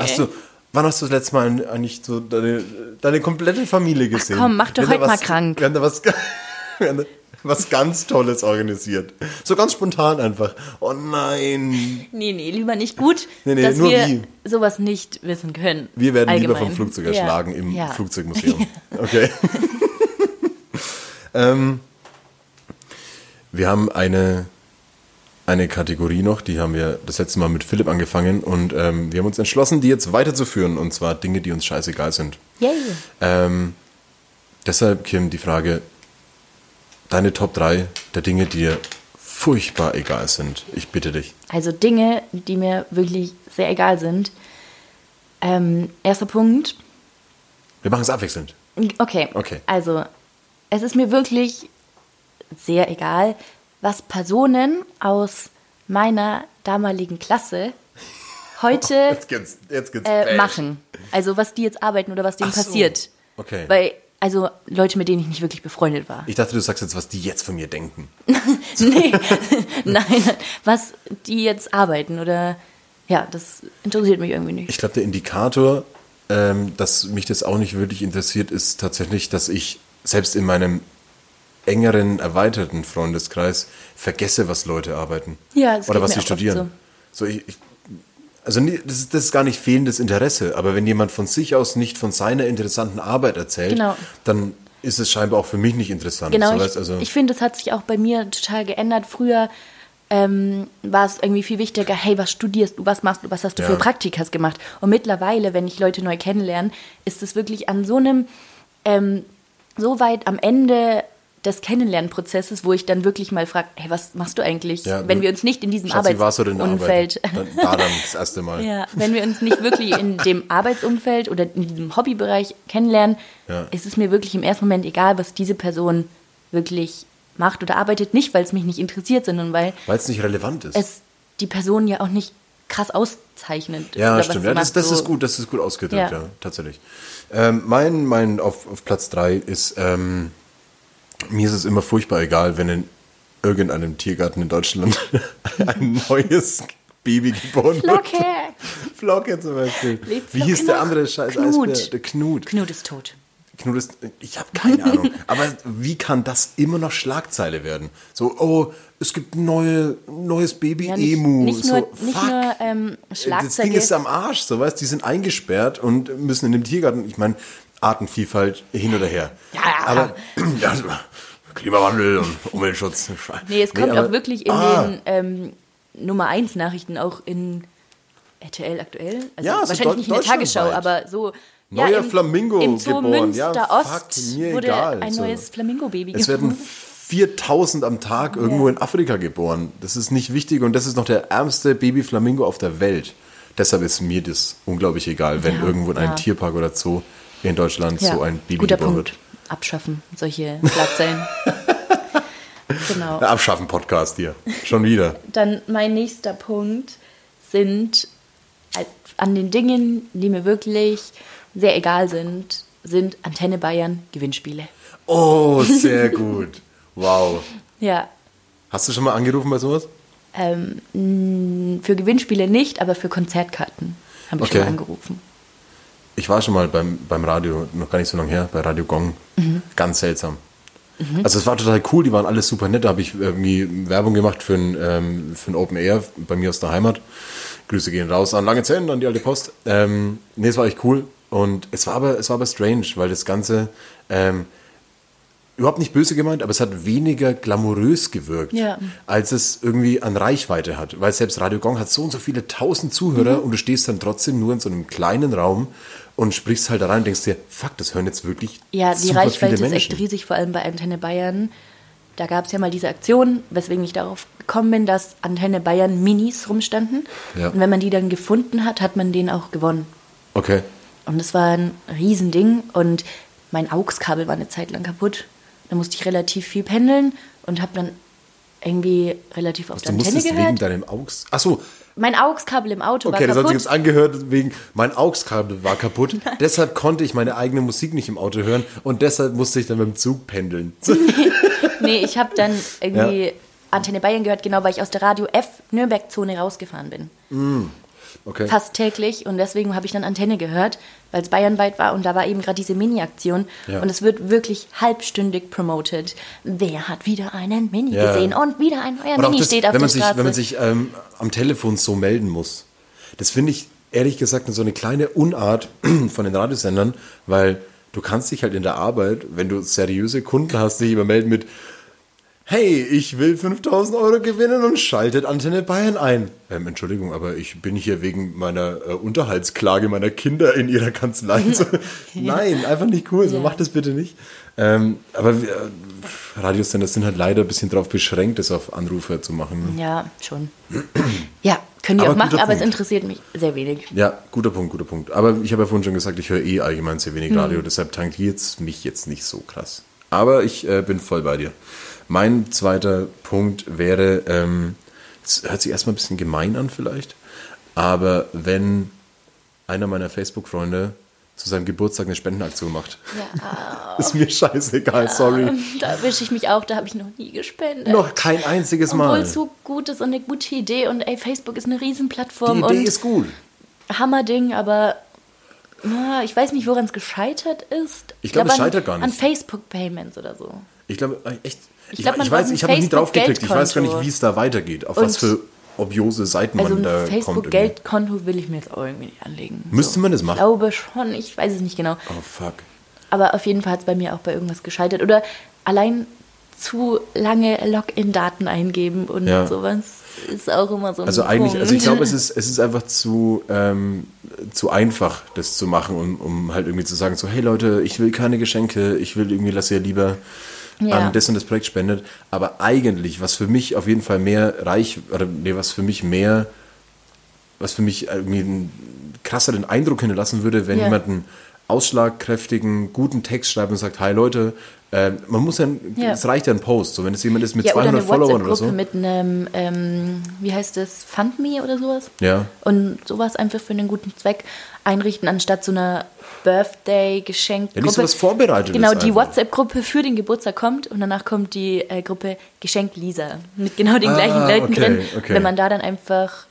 Hast du, wann hast du das letzte Mal eigentlich so deine, deine komplette Familie gesehen? komm, mach doch heute da mal was- krank. Wir haben da was, <laughs> haben was ganz Tolles organisiert. So ganz spontan einfach. Oh nein. Nee, nee, lieber nicht gut, Nee, nee, dass nur wir wie. sowas nicht wissen können. Wir werden lieber Allgemein. vom Flugzeug Ja. erschlagen im Ja. Flugzeugmuseum. <laughs> Okay. <laughs> ähm, wir haben eine, eine Kategorie noch, die haben wir das letzte Mal mit Philipp angefangen und ähm, wir haben uns entschlossen, die jetzt weiterzuführen und zwar Dinge, die uns scheißegal sind. Yay. Ähm, deshalb, Kim, die Frage, deine Top 3 der Dinge, die dir furchtbar egal sind. Ich bitte dich. Also Dinge, die mir wirklich sehr egal sind. Ähm, erster Punkt. Wir machen es abwechselnd. Okay. Okay. Also, es ist mir wirklich sehr egal, was Personen aus meiner damaligen Klasse heute <laughs> Jetzt geht's, jetzt geht's äh, machen. Also, was die jetzt arbeiten oder was denen so. passiert. Okay. Weil, also Leute, mit denen ich nicht wirklich befreundet war. Ich dachte, du sagst jetzt, was die jetzt von mir denken. <laughs> nee, <laughs> nein, was die jetzt arbeiten oder ja, das interessiert mich irgendwie nicht. Ich glaube, der Indikator, ähm, dass mich das auch nicht wirklich interessiert, ist tatsächlich, dass ich selbst in meinem engeren, erweiterten Freundeskreis vergesse, was Leute arbeiten. Ja, das Oder was sie studieren. So. ich, ich, also das ist, das ist gar nicht fehlendes Interesse, aber wenn jemand von sich aus nicht von seiner interessanten Arbeit erzählt, Genau. dann ist es scheinbar auch für mich nicht interessant. Genau, so, ich, also, ich finde, das hat sich auch bei mir total geändert. Früher ähm, war es irgendwie viel wichtiger, hey, was studierst du, was machst du, was hast du Ja. für Praktikas gemacht? Und mittlerweile, wenn ich Leute neu kennenlerne, ist es wirklich an so einem, ähm, so weit am Ende des Kennenlernprozesses, wo ich dann wirklich mal frage, hey, was machst du eigentlich, Ja, wenn wir uns nicht in diesem Arbeitsumfeld? Dann, da dann das erste Mal. <laughs> Ja, wenn wir uns nicht wirklich in dem Arbeitsumfeld oder in diesem Hobbybereich kennenlernen, Ja. ist es mir wirklich im ersten Moment egal, was diese Person wirklich macht oder arbeitet. Nicht, weil es mich nicht interessiert, sondern weil Weil es nicht relevant ist. es die Person ja auch nicht krass auszeichnet. Ja, stimmt. Ja, das, das so. ist gut, das ist gut ausgedrückt, ja, Ja. tatsächlich. Ähm, mein, mein auf, auf Platz drei ist, ähm, mir ist es immer furchtbar egal, wenn in irgendeinem Tiergarten in Deutschland <laughs> ein neues Baby geboren Flocke! wird. Flocke zum Beispiel. Lebt Wie Flocke hieß der andere scheiß Knut. Eisbär? Der Knut. Knut ist tot. Knut ist, ich habe keine Ahnung. <laughs> Aber wie kann das immer noch Schlagzeile werden? So, oh, es gibt ein neue, neues Baby Ja, nicht, Emu. nicht so, nur, nicht nur ähm, Das Schlagzeuge. Ding ist am Arsch, so weißt, die sind eingesperrt und müssen in dem Tiergarten, ich meine, Artenvielfalt hin oder her. Ja. Aber <clears throat> ja, also, Klimawandel und Umweltschutz. nee, es kommt aber- auch wirklich in Ah. den ähm, Nummer 1 Nachrichten auch in RTL aktuell. Also Ja, so wahrscheinlich nicht in der Tagesschau, aber so. Neuer im, Flamingo Im Zoo geboren. Ja, Münster fuck, Ost mir wurde egal, ein so. neues Flamingo-Baby Es werden 4000 am Tag irgendwo in Afrika geboren. Das ist nicht wichtig und das ist noch der ärmste Babyflamingo auf der Welt. Deshalb ist mir das unglaublich egal, wenn Ja, irgendwo in einem ja. Tierpark oder Zoo in Deutschland Ja, so ein Baby guter Punkt. wird. Abschaffen, solche Schlagzeilen. <laughs> genau. Abschaffen-Podcast hier. Schon wieder. Dann mein nächster Punkt sind an den Dingen, die mir wirklich sehr egal sind, sind Antenne Bayern Gewinnspiele. Oh, sehr <laughs> gut. Wow. Ja, Hast du schon mal angerufen bei sowas? ähm, für Gewinnspiele nicht, aber für Konzertkarten habe ich Okay. schon mal angerufen. Ich war schon mal beim, beim Radio, noch gar nicht so lange her, bei Radio Gong. Ganz seltsam. Also es war total cool, die waren alles super nett. Da habe ich irgendwie Werbung gemacht für ein, ähm, für ein Open Air bei mir aus der Heimat. Grüße gehen raus an Lange Zellen, an die alte Post. Ähm, nee, es war echt cool. Und es war aber, es war aber strange, weil das Ganze ähm, überhaupt nicht böse gemeint, aber es hat weniger glamourös gewirkt, Ja. als es irgendwie an Reichweite hat. Weil selbst Radio Gong hat so und so viele tausend Zuhörer und du stehst dann trotzdem nur in so einem kleinen Raum und sprichst halt da rein und denkst dir, fuck, das hören jetzt wirklich Ja, die super Reichweite ist Menschen. echt riesig, vor allem bei Antenne Bayern. Da gab es ja mal diese Aktion, weswegen ich darauf gekommen bin, dass Antenne Bayern Minis rumstanden. Ja. Und wenn man die dann gefunden hat, hat man den auch gewonnen. Okay. Und es war ein Riesending und mein AUX-Kabel war eine Zeit lang kaputt. Da musste ich relativ viel pendeln und habe dann irgendwie relativ auf Du der Antenne musstest wegen deinem Augs... Ach so, Mein AUX-Kabel im Auto okay, war das hat sich kaputt. jetzt angehört wegen, mein AUX-Kabel war kaputt, <laughs> deshalb konnte ich meine eigene Musik nicht im Auto hören und deshalb musste ich dann mit dem Zug pendeln. <laughs> Nee, ich habe dann <laughs> irgendwie Antenne Bayern gehört, genau weil ich aus der Radio F Nürnberg-Zone rausgefahren bin. Okay. Fast täglich und deswegen habe ich dann Antenne gehört, weil es bayernweit war und da war eben gerade diese Mini-Aktion Ja. und es wird wirklich halbstündig promoted. Wer hat wieder einen Mini Ja. gesehen und wieder ein neuer Mini das, steht auf der sich, Straße. wenn man sich ähm, am Telefon so melden muss. Das finde ich ehrlich gesagt so eine kleine Unart <clears throat> von den Radiosendern, weil du kannst dich halt in der Arbeit, wenn du seriöse Kunden hast, nicht immer melden mit Hey, ich will 5000 Euro gewinnen und schaltet Antenne Bayern ein. Ähm, Entschuldigung, aber ich bin hier wegen meiner äh, Unterhaltsklage meiner Kinder in ihrer Kanzlei. <laughs> So, Nein, einfach nicht cool. So, Ja. mach das bitte nicht. Ähm, aber äh, Radiosender sind halt leider ein bisschen darauf beschränkt, das auf Anrufer zu machen. ja, schon. Ja, können die Aber auch machen, guter aber es Punkt. interessiert mich sehr wenig. Ja, guter Punkt, guter Punkt. Aber ich habe ja vorhin schon gesagt, ich höre eh allgemein sehr Hm. wenig Radio, deshalb tangiert es mich jetzt nicht so krass. Aber ich äh, bin voll bei dir. Mein zweiter Punkt wäre, ähm, es hört sich erstmal ein bisschen gemein an vielleicht, aber wenn einer meiner Facebook-Freunde zu seinem Geburtstag eine Spendenaktion macht, Ja, <laughs> ist mir scheißegal, sorry. da erwische ich mich auch, da habe ich noch nie gespendet. Noch kein einziges Obwohl Mal. es so gut ist und eine gute Idee und ey, Facebook ist eine Die Riesenplattform Idee und ist gut. Hammerding, aber ah, ich weiß nicht, woran es gescheitert ist. Ich glaube, glaub, es an- scheitert gar nicht. An Facebook-Payments oder so. Ich glaube, äh, echt. Ich, glaub, ich weiß, ich habe noch nie drauf geklickt. Ich weiß gar nicht, wie es da weitergeht. Auf Und- was für obiose Seiten Also man da kommt. irgendwie. Facebook-Geldkonto will ich mir jetzt auch irgendwie nicht anlegen. Müsste man das machen? Ich glaube schon, ich weiß es nicht genau. Oh fuck. Aber auf jeden Fall hat es bei mir auch bei irgendwas gescheitert. Oder allein zu lange Login-Daten eingeben und Ja. sowas ist auch immer so ein Also eigentlich, Punkt. also ich glaube, <laughs> es ist, es ist einfach zu, ähm, zu einfach, das zu machen, um, um halt irgendwie zu sagen, so, hey Leute, ich will keine Geschenke, ich will irgendwie, dass ihr lieber Ja. an das und das Projekt spendet. Aber eigentlich, was für mich auf jeden Fall mehr reich, oder nee, was für mich mehr, was für mich irgendwie einen krasseren Eindruck hinterlassen würde, wenn Ja. jemand ein ausschlagkräftigen, guten Text schreibt und sagt, hi Leute, äh, man muss ja, Ja. es reicht ja ein Post, so wenn es jemand ist mit Ja, oder 200 eine Followern oder so. mit einem, ähm, wie heißt das, FundMe oder sowas? Ja. Und sowas einfach für einen guten Zweck einrichten, anstatt so einer Birthday-Geschenkgruppe. Ja, nicht sowas Vorbereitetes Genau, die. WhatsApp-Gruppe für den Geburtstag kommt und danach kommt die äh, Gruppe Geschenk Lisa mit genau den Ah, gleichen Leuten okay, drin. okay. Wenn man da dann einfach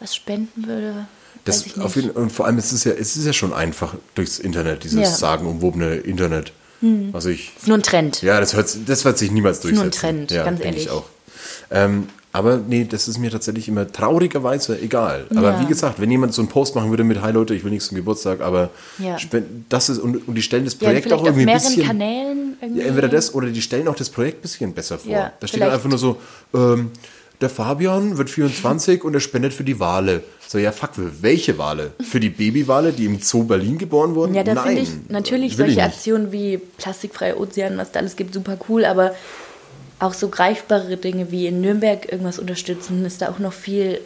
was spenden würde, Das auf jeden, und vor allem es ist ja, es ist ja schon einfach durchs Internet, dieses Ja. Sagenumwobene Internet. Also ich, ist nur ein Trend. ja, das, hört, das wird sich niemals nur ein durchsetzen. Trend, ja, ganz denke ich ehrlich. auch. Ähm, aber nee, das ist mir tatsächlich immer traurigerweise egal. Aber Ja. wie gesagt, wenn jemand so einen Post machen würde mit Hi Leute, ich will nichts zum Geburtstag, aber Ja. das ist und, und die stellen das Ja, Projekt vielleicht auch irgendwie ein mehreren bisschen. Kanälen irgendwie. Ja, entweder das oder die stellen auch das Projekt ein bisschen besser vor. Ja, da steht dann einfach nur so, ähm, der Fabian wird 24 und er spendet für die Wale. So, ja, fuck, für welche Wale? Für die Babywale, die im Zoo Berlin geboren wurden? Ja, da Nein. finde ich natürlich ich solche nicht. Aktionen wie plastikfreie Ozean, was da alles gibt, super cool, aber auch so greifbare Dinge wie in Nürnberg irgendwas unterstützen, ist da auch noch viel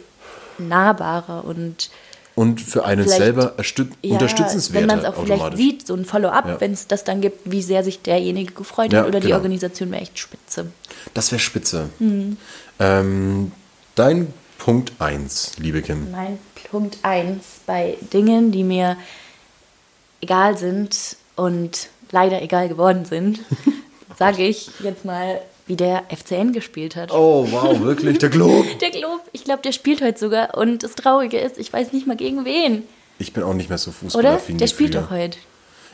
nahbarer und Und für einen selber ja, unterstützenswerter wenn man es auch vielleicht sieht, so ein Follow-up, Ja. wenn es das dann gibt, wie sehr sich derjenige gefreut Ja, hat oder die genau. Organisation wäre echt spitze. Das wäre spitze. Mhm. Ähm, dein Punkt 1, liebe Kim. Mein Punkt 1 bei Dingen, die mir egal sind und leider egal geworden sind, <laughs> sage ich jetzt mal, wie der FCN gespielt hat. Oh, wow, wirklich? Der Glob? <laughs> Der Glob, ich glaube, der spielt heute sogar. Und das Traurige ist, ich weiß nicht mal gegen wen. Ich bin auch nicht mehr so Oder? fußballaffin Der spielt früher. doch heute.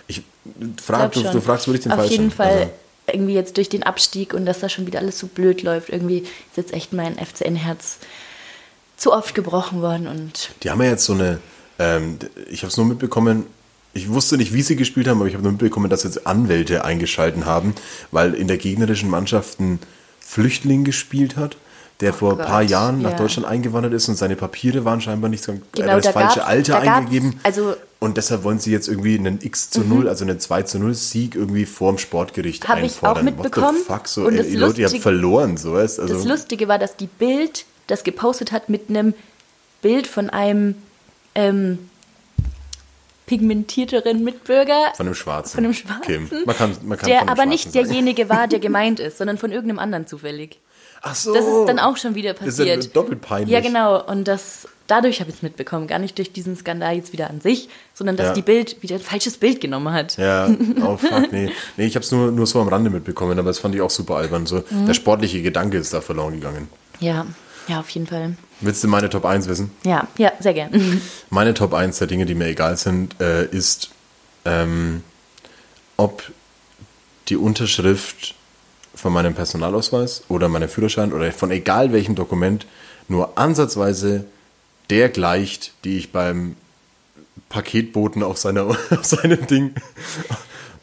Ich frag, du, du fragst wirklich den Auf Falschen. jeden Fall Also, irgendwie jetzt durch den Abstieg und dass da schon wieder alles so blöd läuft. Irgendwie ist jetzt echt mein FCN-Herz zu oft gebrochen worden. Und die haben ja jetzt so eine, ähm, ich habe es nur mitbekommen, ich wusste nicht, wie sie gespielt haben, aber ich habe nur mitbekommen, dass jetzt Anwälte eingeschalten haben, weil in der gegnerischen Mannschaft ein Flüchtling gespielt hat, der vor ein paar Jahren nach ja. Deutschland eingewandert ist und seine Papiere waren scheinbar nicht so, er Genau, das da falsche Alter da eingegeben. also- und deshalb wollen sie jetzt irgendwie einen X zu 0, also einen 2 zu 0 Sieg irgendwie vorm Sportgericht Hab ich auch einfordern. mitbekommen. What the fuck? So, Und ey, Leute, ihr habt Lustige- verloren, so weißt also. das Lustige war, dass die Bild das gepostet hat mit einem Bild von einem ähm, pigmentierteren Mitbürger. Von einem Schwarzen. Von einem Schwarzen. Kim. Man kann, man kann der aber Schwarzen nicht sagen. derjenige war, der <laughs> gemeint ist, sondern von irgendeinem anderen zufällig. Ach so. Das ist dann auch schon wieder Das ist ja passiert. doppelt peinlich. Ja, genau. Und das, dadurch habe ich es mitbekommen. Gar nicht durch diesen Skandal jetzt wieder an sich, sondern dass Ja. die Bild wieder ein falsches Bild genommen hat. Ja, oh <laughs> fuck, nee. Nee, ich habe es nur, nur so am Rande mitbekommen, aber das fand ich auch super albern. So, Mhm. Der sportliche Gedanke ist da verloren gegangen. Ja, ja, auf jeden Fall. Willst du meine Top 1 wissen? Ja, ja, sehr gern. <laughs> Meine Top 1 der Dinge, die mir egal sind, äh, ist, ähm, ob die Unterschrift von meinem Personalausweis oder meinem Führerschein oder von egal welchem Dokument nur ansatzweise der gleicht, die ich beim Paketboten auf, seiner, <laughs> auf seinem Ding,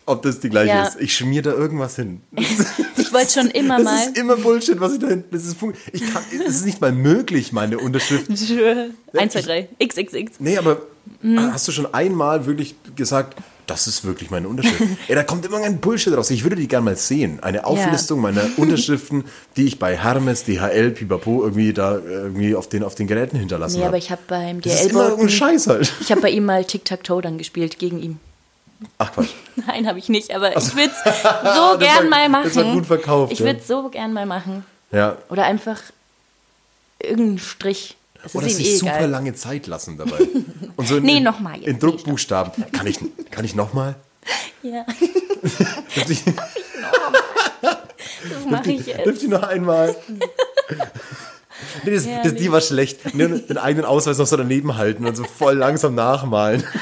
ob das die gleiche Ja. ist. Ich schmier da irgendwas hin. <laughs> Ich wollte schon immer Das mal. ist immer Bullshit, was ich da hinten. Das ist, ich kann, es ist nicht mal möglich, meine Unterschrift 1, 2, 3, XXX. Nee, aber Mhm. hast du schon einmal wirklich gesagt, das ist wirklich meine Unterschrift? <laughs> Ey, da kommt immer ein Bullshit raus. Ich würde die gerne mal sehen. Eine Auflistung meiner Unterschriften, <laughs> die ich bei Hermes, DHL, Pipapo irgendwie da irgendwie auf den, auf den Geräten hinterlassen habe. aber ich habe beim das ist immer irgendein Scheiß halt. ich habe bei ihm mal Tic-Tac-Toe dann gespielt gegen ihn. Ach Quatsch. <laughs> Nein, habe ich nicht, aber ich würde es so gern war- mal machen. das war gut verkauft, Ich ja. würde es so gern mal machen. Ja. Oder einfach irgendeinen Strich. Das Oder sich eh super egal. lange Zeit lassen dabei. <laughs> Und so in, Nee, noch mal jetzt. In Druckbuchstaben. Kann ich, kann ich nochmal? Ja, <laughs> das mache ich Dürft jetzt. ihr noch einmal? Nee, das, das, die war schlecht. Nur den eigenen Ausweis noch so daneben halten und so voll langsam nachmalen. <laughs>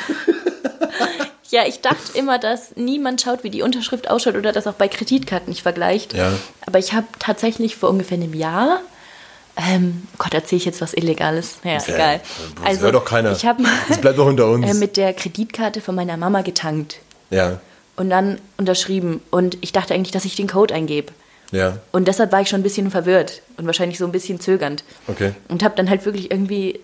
Ja, ich dachte immer, dass niemand schaut, wie die Unterschrift ausschaut oder das auch bei Kreditkarten nicht vergleicht. Ja. Aber ich habe tatsächlich vor ungefähr einem Jahr, ähm, Gott, erzähle ich jetzt was Illegales? Naja, Ja, egal. das hört doch keiner. Ich habe Das bleibt doch unter uns. <laughs> äh, mit der Kreditkarte von meiner Mama getankt Ja, und dann unterschrieben. Und ich dachte eigentlich, dass ich den Code eingebe. ja, Und deshalb war ich schon ein bisschen verwirrt und wahrscheinlich so ein bisschen zögernd. okay. Und habe dann halt wirklich irgendwie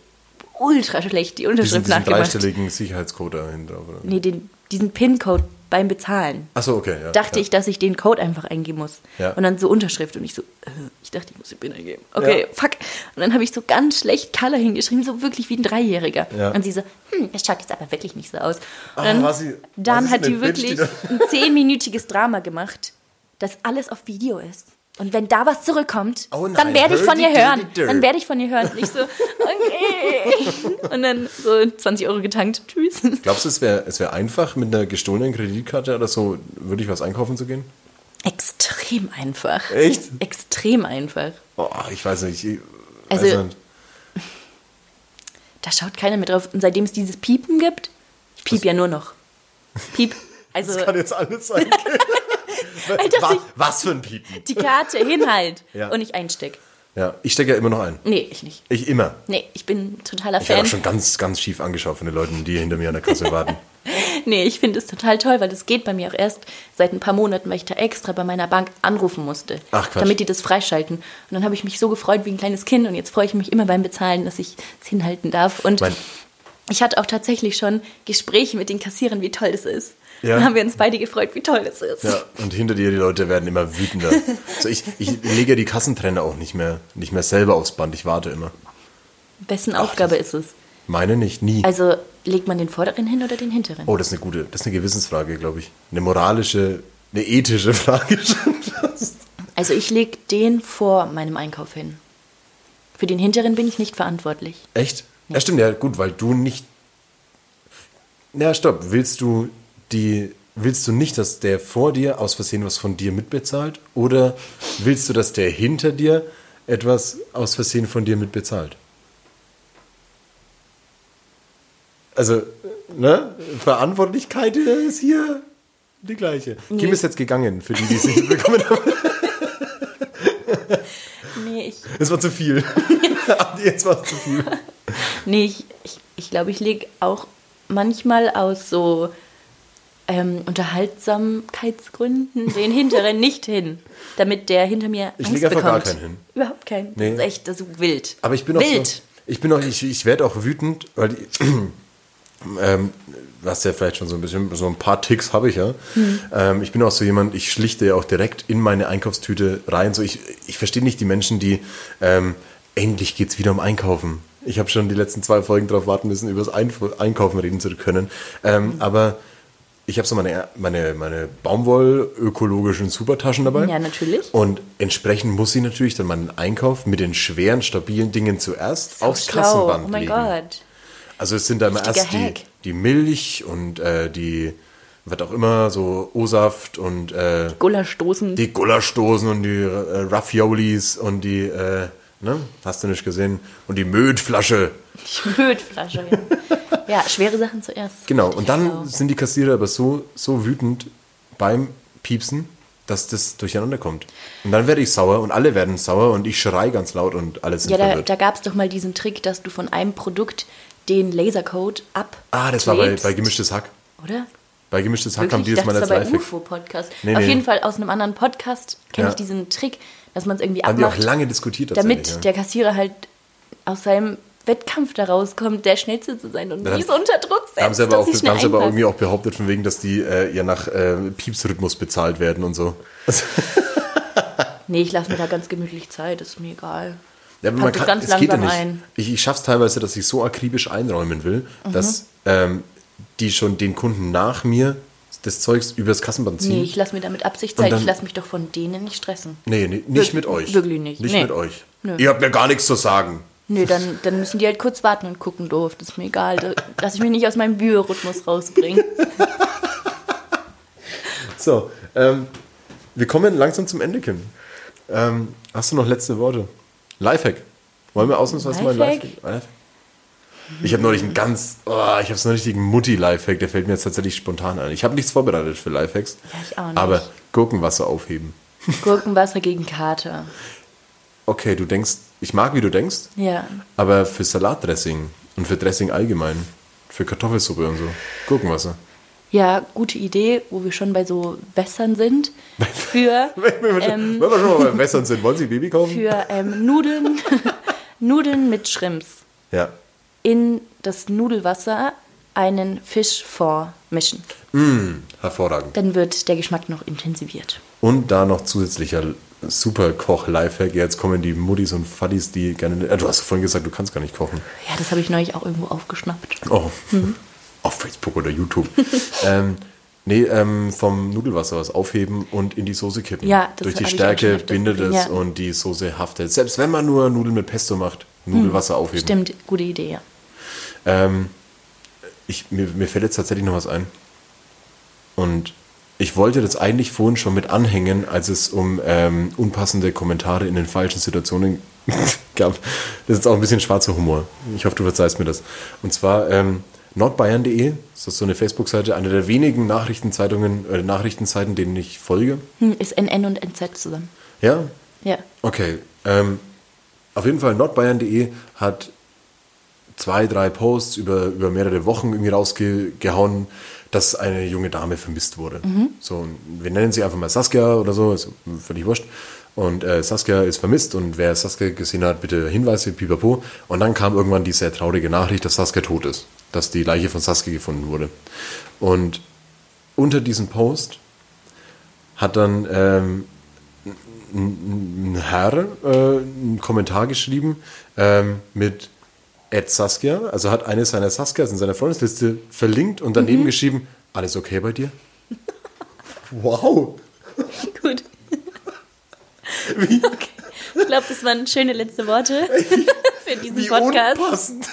ultra schlecht die Diesen, Unterschrift diesen nachgemacht. dreistelligen Sicherheitscode dahinter. Oder? Nee, den, diesen PIN-Code beim Bezahlen. Achso, okay. Ja, Dachte ja. ich, dass ich den Code einfach eingeben muss. Ja. Und dann so Unterschrift und ich so, äh, Ich dachte, ich muss den PIN eingeben. Okay, Ja. fuck. Und dann habe ich so ganz schlecht Color hingeschrieben, so wirklich wie ein Dreijähriger. Ja. Und sie so, hm, das schaut jetzt aber wirklich nicht so aus. Und Ah, dann, war sie- dann hat die Bitch, die wirklich ein zehnminütiges Drama gemacht, das alles auf Video ist. Und wenn da was zurückkommt, Oh nein, dann werde ich von ihr hören. Dann werde ich von ihr hören. Und ich so, okay. Und dann so 20 Euro getankt. Tschüss. Glaubst du, es wäre es wär einfach, mit einer gestohlenen Kreditkarte oder so wirklich was einkaufen zu gehen? Extrem einfach. Echt? Extrem einfach. Oh, ich weiß nicht. Ich, Also- nicht. Da schaut keiner mehr drauf. Und seitdem es dieses Piepen gibt, ich piep ja nur noch. Piep. Also Das kann jetzt alles sein. <laughs> Alter, was, ich- was für ein Piepen. die Karte hinhalt Ja. und ich einsteck. Ja, ich stecke ja immer noch ein. Nee, ich nicht. Ich immer. Nee, ich bin totaler Ich Fan. auch schon ganz, ganz schief angeschaut von den Leuten, die hinter mir an der Kasse warten. <laughs> Nee, ich finde es total toll, weil das geht bei mir auch erst seit ein paar Monaten, weil ich da extra bei meiner Bank anrufen musste, Ach, damit die das freischalten. Und dann habe ich mich so gefreut wie ein kleines Kind und jetzt freue ich mich immer beim Bezahlen, dass ich es hinhalten darf. Und Mein- ich hatte auch tatsächlich schon Gespräche mit den Kassierern, wie toll das ist. Ja. Dann haben wir uns beide gefreut, wie toll das ist. Ja, und hinter dir, die Leute werden immer wütender. <laughs> Also ich, ich lege ja die Kassentrenner auch nicht mehr, nicht mehr selber aufs Band, ich warte immer. Wessen Aufgabe ist es? Meine nicht, nie. Also legt man den vorderen hin oder den hinteren? Oh, das ist eine gute, das ist eine Gewissensfrage, glaube ich. Eine moralische, eine ethische Frage schon <laughs> fast. Also ich lege den vor meinem Einkauf hin. Für den hinteren bin ich nicht verantwortlich. Echt? Ja, stimmt, ja, gut, weil du nicht. Na, stopp. Willst du die. Willst du nicht, dass der vor dir aus Versehen was von dir mitbezahlt? Oder willst du, dass der hinter dir etwas aus Versehen von dir mitbezahlt? Also, ne? Verantwortlichkeit ist hier die gleiche. Kim ist jetzt gegangen, für die, die es nicht bekommen haben. Nee, ich, Es war zu viel. <laughs> jetzt war es zu viel. nee, ich, ich, ich glaube, ich lege auch manchmal aus so ähm, Unterhaltsamkeitsgründen den hinteren nicht hin, damit der hinter mir Ich Angst leg einfach gar bekommt. keinen hin. Überhaupt keinen. Nee. Das ist echt das ist wild. Aber ich bin auch wild. so, ich bin auch, ich, ich werde auch wütend, weil die, ähm, du hast ja vielleicht schon so ein bisschen, so ein paar Ticks habe ich ja. Hm. Ähm, ich bin auch so jemand, ich schlichte ja auch direkt in meine Einkaufstüte rein. So ich, ich verstehe nicht die Menschen, die ähm, endlich geht's wieder um Einkaufen. Ich habe schon die letzten zwei Folgen darauf warten müssen, über das Einkaufen reden zu können. Ähm, Hm. Aber ich habe so meine, meine, meine Baumwoll-ökologischen Supertaschen dabei. Ja, natürlich. Und entsprechend muss sie natürlich dann meinen Einkauf mit den schweren, stabilen Dingen zuerst So aufs schlau. Kassenband Oh mein legen. Gott. Also es sind da immer Richtiger erst die, die Milch und äh, die, was auch immer, so O-Saft und äh, Gulaschdosen. die Gulaschdosen und die äh, Raffiolis und die, äh, ne, hast du nicht gesehen, und die Mödflasche. Schmödflasche. Ja. <laughs> ja, schwere Sachen zuerst. Genau, und dann Schlau. sind die Kassierer aber so, so wütend beim Piepsen, dass das durcheinander kommt. Und dann werde ich sauer und alle werden sauer und ich schrei ganz laut und alle sind Ja, da, verwirrt. da gab es doch mal diesen Trick, dass du von einem Produkt den Lasercode ab. ah, das war bei, bei Gemischtes Hack. Oder? Bei Gemischtes Hack haben die ich das mal das als Live. UFO-Podcast. Nee, Auf nee. jeden Fall aus einem anderen Podcast kenne Ja. ich diesen Trick, dass man es irgendwie Haben die auch abmacht, lange diskutiert damit ja. der Kassierer halt aus seinem Wettkampf da rauskommt, der Schnellste zu sein und Ja, nicht so unter Druck setzt. Haben sie aber auch, sie haben sie aber irgendwie auch behauptet, von wegen, dass die äh, ja nach äh, Piepsrhythmus bezahlt werden und so. Nee, ich lasse mir da ganz gemütlich Zeit, ist mir egal. Ja, man kann, ganz es geht ja nicht. ein. Ich, ich schaffe es teilweise, dass ich so akribisch einräumen will, dass ähm, die schon den Kunden nach mir das Zeugs übers Kassenband ziehen. Nee, ich lasse mir damit Absicht Zeit, dann- ich lasse mich doch von denen nicht stressen. Nee, nee nicht Wir- mit euch. wirklich nicht. Nicht Nee. mit euch. Nö. Ihr habt mir gar nichts zu sagen. Nö, dann, dann müssen die halt kurz warten und gucken doof. Das ist mir egal. Da, lass ich mich nicht aus meinem Biorhythmus rausbringen. <laughs> So, ähm, wir kommen langsam zum Ende, Kim. Ähm, hast du noch letzte Worte? Lifehack. Wollen wir ausnahmsweise mal ein Lifehack? Ich habe neulich einen ganz, oh, ich habe so einen richtigen Mutti-Lifehack, der fällt mir jetzt tatsächlich spontan ein. Ich habe nichts vorbereitet für Lifehacks. Ja, ich auch nicht. Aber Gurkenwasser aufheben. <laughs> Gurkenwasser gegen Kater. Okay, du denkst, ich mag, wie du denkst, Ja. aber für Salatdressing und für Dressing allgemein, für Kartoffelsuppe und so, Gurkenwasser. Ja, gute Idee, wo wir schon bei so Wässern sind. <laughs> Für, Wenn wir, ähm, wenn wir schon mal beim Wässern sind, wollen Sie Baby kaufen? für ähm, Nudeln, <laughs> Nudeln mit Shrimps. Ja. In das Nudelwasser einen Fischfond mischen. Hervorragend. Dann wird der Geschmack noch intensiviert. Und da noch zusätzlicher super Koch-Lifehack. Jetzt kommen die Muttis und Fadis, die gerne. Äh, du hast vorhin gesagt, du kannst gar nicht kochen. Ja, das habe ich neulich auch irgendwo aufgeschnappt. Oh. Auf Facebook oder YouTube. <laughs> ähm, nee, ähm, vom Nudelwasser was aufheben und in die Soße kippen. Ja, das Durch die Stärke bindet es ja. und die Soße haftet. Selbst wenn man nur Nudeln mit Pesto macht, Nudelwasser aufheben. Stimmt, gute Idee, ja. Ähm, ich, mir, mir fällt jetzt tatsächlich noch was ein. Und ich wollte das eigentlich vorhin schon mit anhängen, als es um ähm, unpassende Kommentare in den falschen Situationen <laughs> gab. Das ist jetzt auch ein bisschen schwarzer Humor. Ich hoffe, du verzeihst mir das. Und zwar ähm, nordbayern.de, das ist so eine Facebook-Seite, eine der wenigen Nachrichtenzeitungen, äh, Nachrichtenseiten, denen ich folge. Hm, ist NN und NZ zusammen. Ja, Ja. Okay, ähm, auf jeden Fall nordbayern.de hat zwei, drei Posts über, über mehrere Wochen irgendwie rausgehauen, dass eine junge Dame vermisst wurde. So, und wir nennen sie einfach mal Saskia oder so, ist völlig wurscht. Und äh, Saskia ist vermisst und wer Saskia gesehen hat, bitte Hinweise, pipapo. Und dann kam irgendwann die sehr traurige Nachricht, dass Saskia tot ist, dass die Leiche von Saskia gefunden wurde. Und unter diesem Post hat dann ähm, ein Herr äh, einen Kommentar geschrieben ähm, mit Ed Saskia, also hat eine seiner Saskias in seiner Freundesliste verlinkt und daneben geschrieben, alles okay bei dir? <laughs> wow! Gut. Okay. Ich glaube, das waren schöne letzte Worte <laughs> für diesen Wie Podcast. unpassend.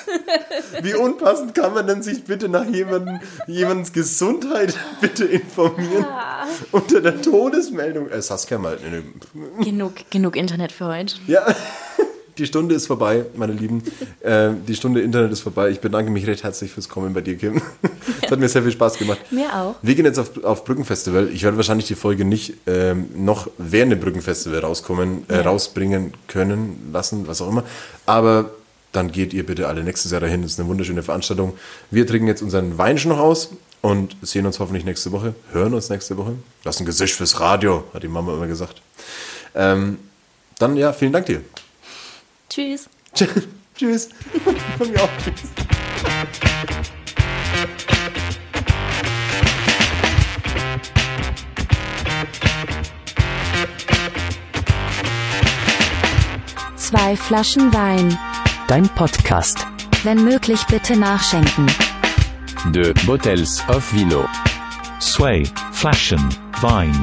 Wie unpassend kann man denn sich bitte nach jemandem, jemandens Gesundheit <laughs> bitte informieren? Unter der Todesmeldung. Äh, Saskia mal. Nee, nee. Genug, genug Internet für heute. Ja, die Stunde ist vorbei, meine Lieben. Äh, die Stunde Internet ist vorbei. Ich bedanke mich recht herzlich fürs Kommen bei dir, Kim. <laughs> Es hat mir sehr viel Spaß gemacht. Mir auch. Wir gehen jetzt auf, auf Brückenfestival. Ich werde wahrscheinlich die Folge nicht ähm, noch während dem Brückenfestival rauskommen, äh, Ja. rausbringen können, lassen, was auch immer. Aber dann geht ihr bitte alle nächstes Jahr dahin. Das ist eine wunderschöne Veranstaltung. Wir trinken jetzt unseren Wein schon noch aus und sehen uns hoffentlich nächste Woche, hören uns nächste Woche. Das ist ein Gesicht fürs Radio, hat die Mama immer gesagt. Ähm, dann ja, vielen Dank dir. Tschüss. <laughs> Tschüss. Von mir auch. Tschüss. Zwei Flaschen Wein. Dein Podcast. Wenn möglich bitte nachschenken. Deux bottles of vino. Sway, Flaschen, Wein.